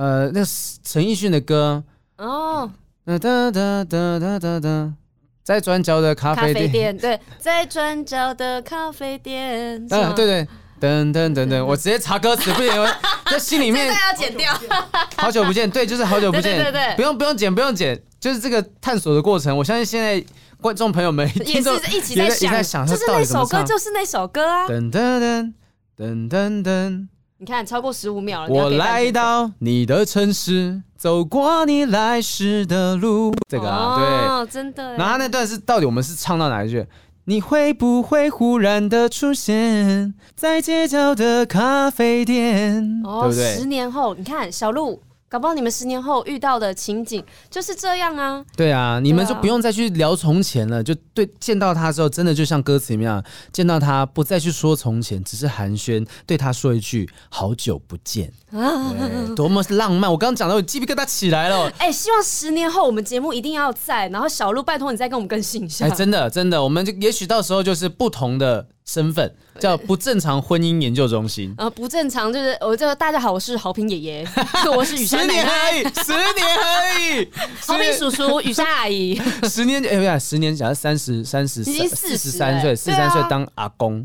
呃，那个陈奕迅的歌。哦，哒哒哒哒哒哒哒，在转角的咖啡店，对，在转角的咖啡店，嗯，对对，等等等等，我直接查歌词，不行，我在心里面 要剪掉，好久不见，对，就是好久不见，对对对，不用不用剪不用剪，就是这个探索的过程，我相信现在观众朋友们也是一起在想，就是那首歌，就是那首歌啊，噔噔噔噔噔噔。你看，超过十五秒了。我来到你的城市，走过你来时的路。这个啊，哦、对，真的。然后那段是到底我们是唱到哪一句？你会不会忽然的出现在街角的咖啡店？哦，对不对？十年后，你看小鹿。搞不好你们十年后遇到的情景就是这样啊！对啊，你们就不用再去聊从前了，就对，见到他之后，真的就像歌词一样，见到他不再去说从前，只是寒暄，对他说一句“好久不见”，啊，多么浪漫！我刚刚讲到我鸡皮疙瘩起来了。哎，希望十年后我们节目一定要在，然后小鹿拜托你再跟我们更新一下。哎，真的真的，我们就也许到时候就是不同的。身份叫不正常婚姻研究中心。呃，不正常就是我叫大家好，我是豪平爷爷，我是雨山奶奶，十年而已，十年而已，豪平叔叔，雨山阿姨，十年哎呀，十年假如三十三十四十三岁，四十三岁当阿公。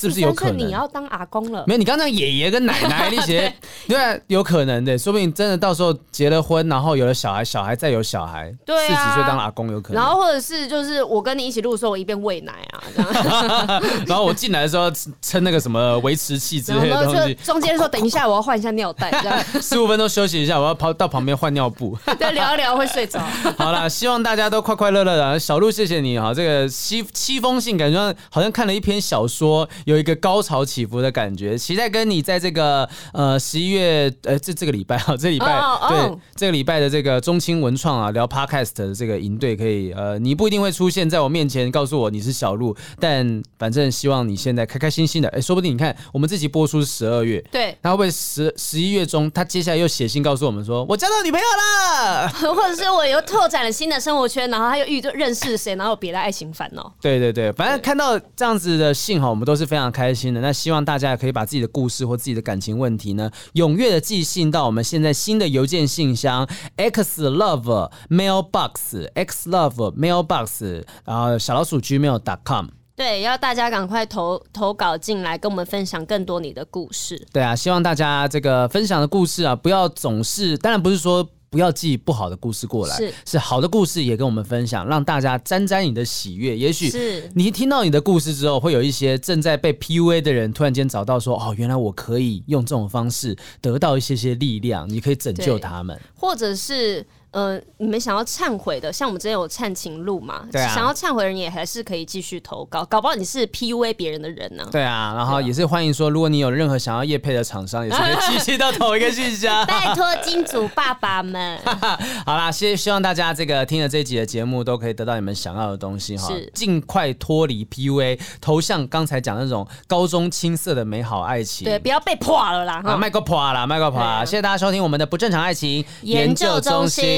是不是有可能你要当阿公了？没有，你刚刚爷爷跟奶奶那些，对啊，有可能的，说不定真的到时候结了婚，然后有了小孩，小孩再有小孩，对啊，四十岁当阿公有可能。然后或者是就是我跟你一起录的时候，我一边喂奶啊，然后我进来的时候撑那个什么维持器之类的东西，中间说等一下我要换一下尿袋，这样 十五分钟休息一下，我要跑到旁边换尿布。对，聊一聊会睡着。好啦，希望大家都快快乐乐的。小鹿，谢谢你哈，这个七七封信，感觉好像看了一篇小说，有一个高潮起伏的感觉。期待跟你在这个呃十一月呃这这个礼拜啊，这礼拜、oh, oh. 对这个礼拜的这个中青文创啊聊 Podcast 的这个营队可以呃，你不一定会出现在我面前告诉我你是小鹿，但反正希望你现在开开心心的。哎，说不定你看我们这集播出是十二月，对，他会不会十十一月中他接下来又写信告诉我们说我交到女朋友了，或者是我又拓展了新的生活圈，然后他又遇到认识谁，然后有别的爱情烦恼。对对对，反正看到这样子的信哈，我们都是非常开心的。那希望大家也可以把自己的故事或自己的感情问题呢，踊跃的寄信到我们现在新的邮件信箱 x love mailbox x love mailbox，然后小老鼠 gmail.com。对，要大家赶快投投稿进来，跟我们分享更多你的故事。对啊，希望大家这个分享的故事啊，不要总是，当然不是说。不要寄不好的故事过来，是是好的故事也跟我们分享，让大家沾沾你的喜悦。也许是你听到你的故事之后，会有一些正在被 PUA 的人突然间找到说，哦，原来我可以用这种方式得到一些些力量，你可以拯救他们，或者是。呃，你们想要忏悔的，像我们之前有忏情录嘛？对啊。想要忏悔的人也还是可以继续投稿，搞不好你是 PUA 别人的人呢、啊。对啊，然后也是欢迎说，如果你有任何想要业配的厂商，也是可以寄信到同一个信箱。拜托金主爸爸们。好啦，希希望大家这个听了这一集的节目，都可以得到你们想要的东西哈，是尽快脱离 PUA，投向刚才讲那种高中青涩的美好爱情。对，不要被破了啦。啊，麦克破啦，麦克破啦。谢谢大家收听我们的不正常爱情研究中心。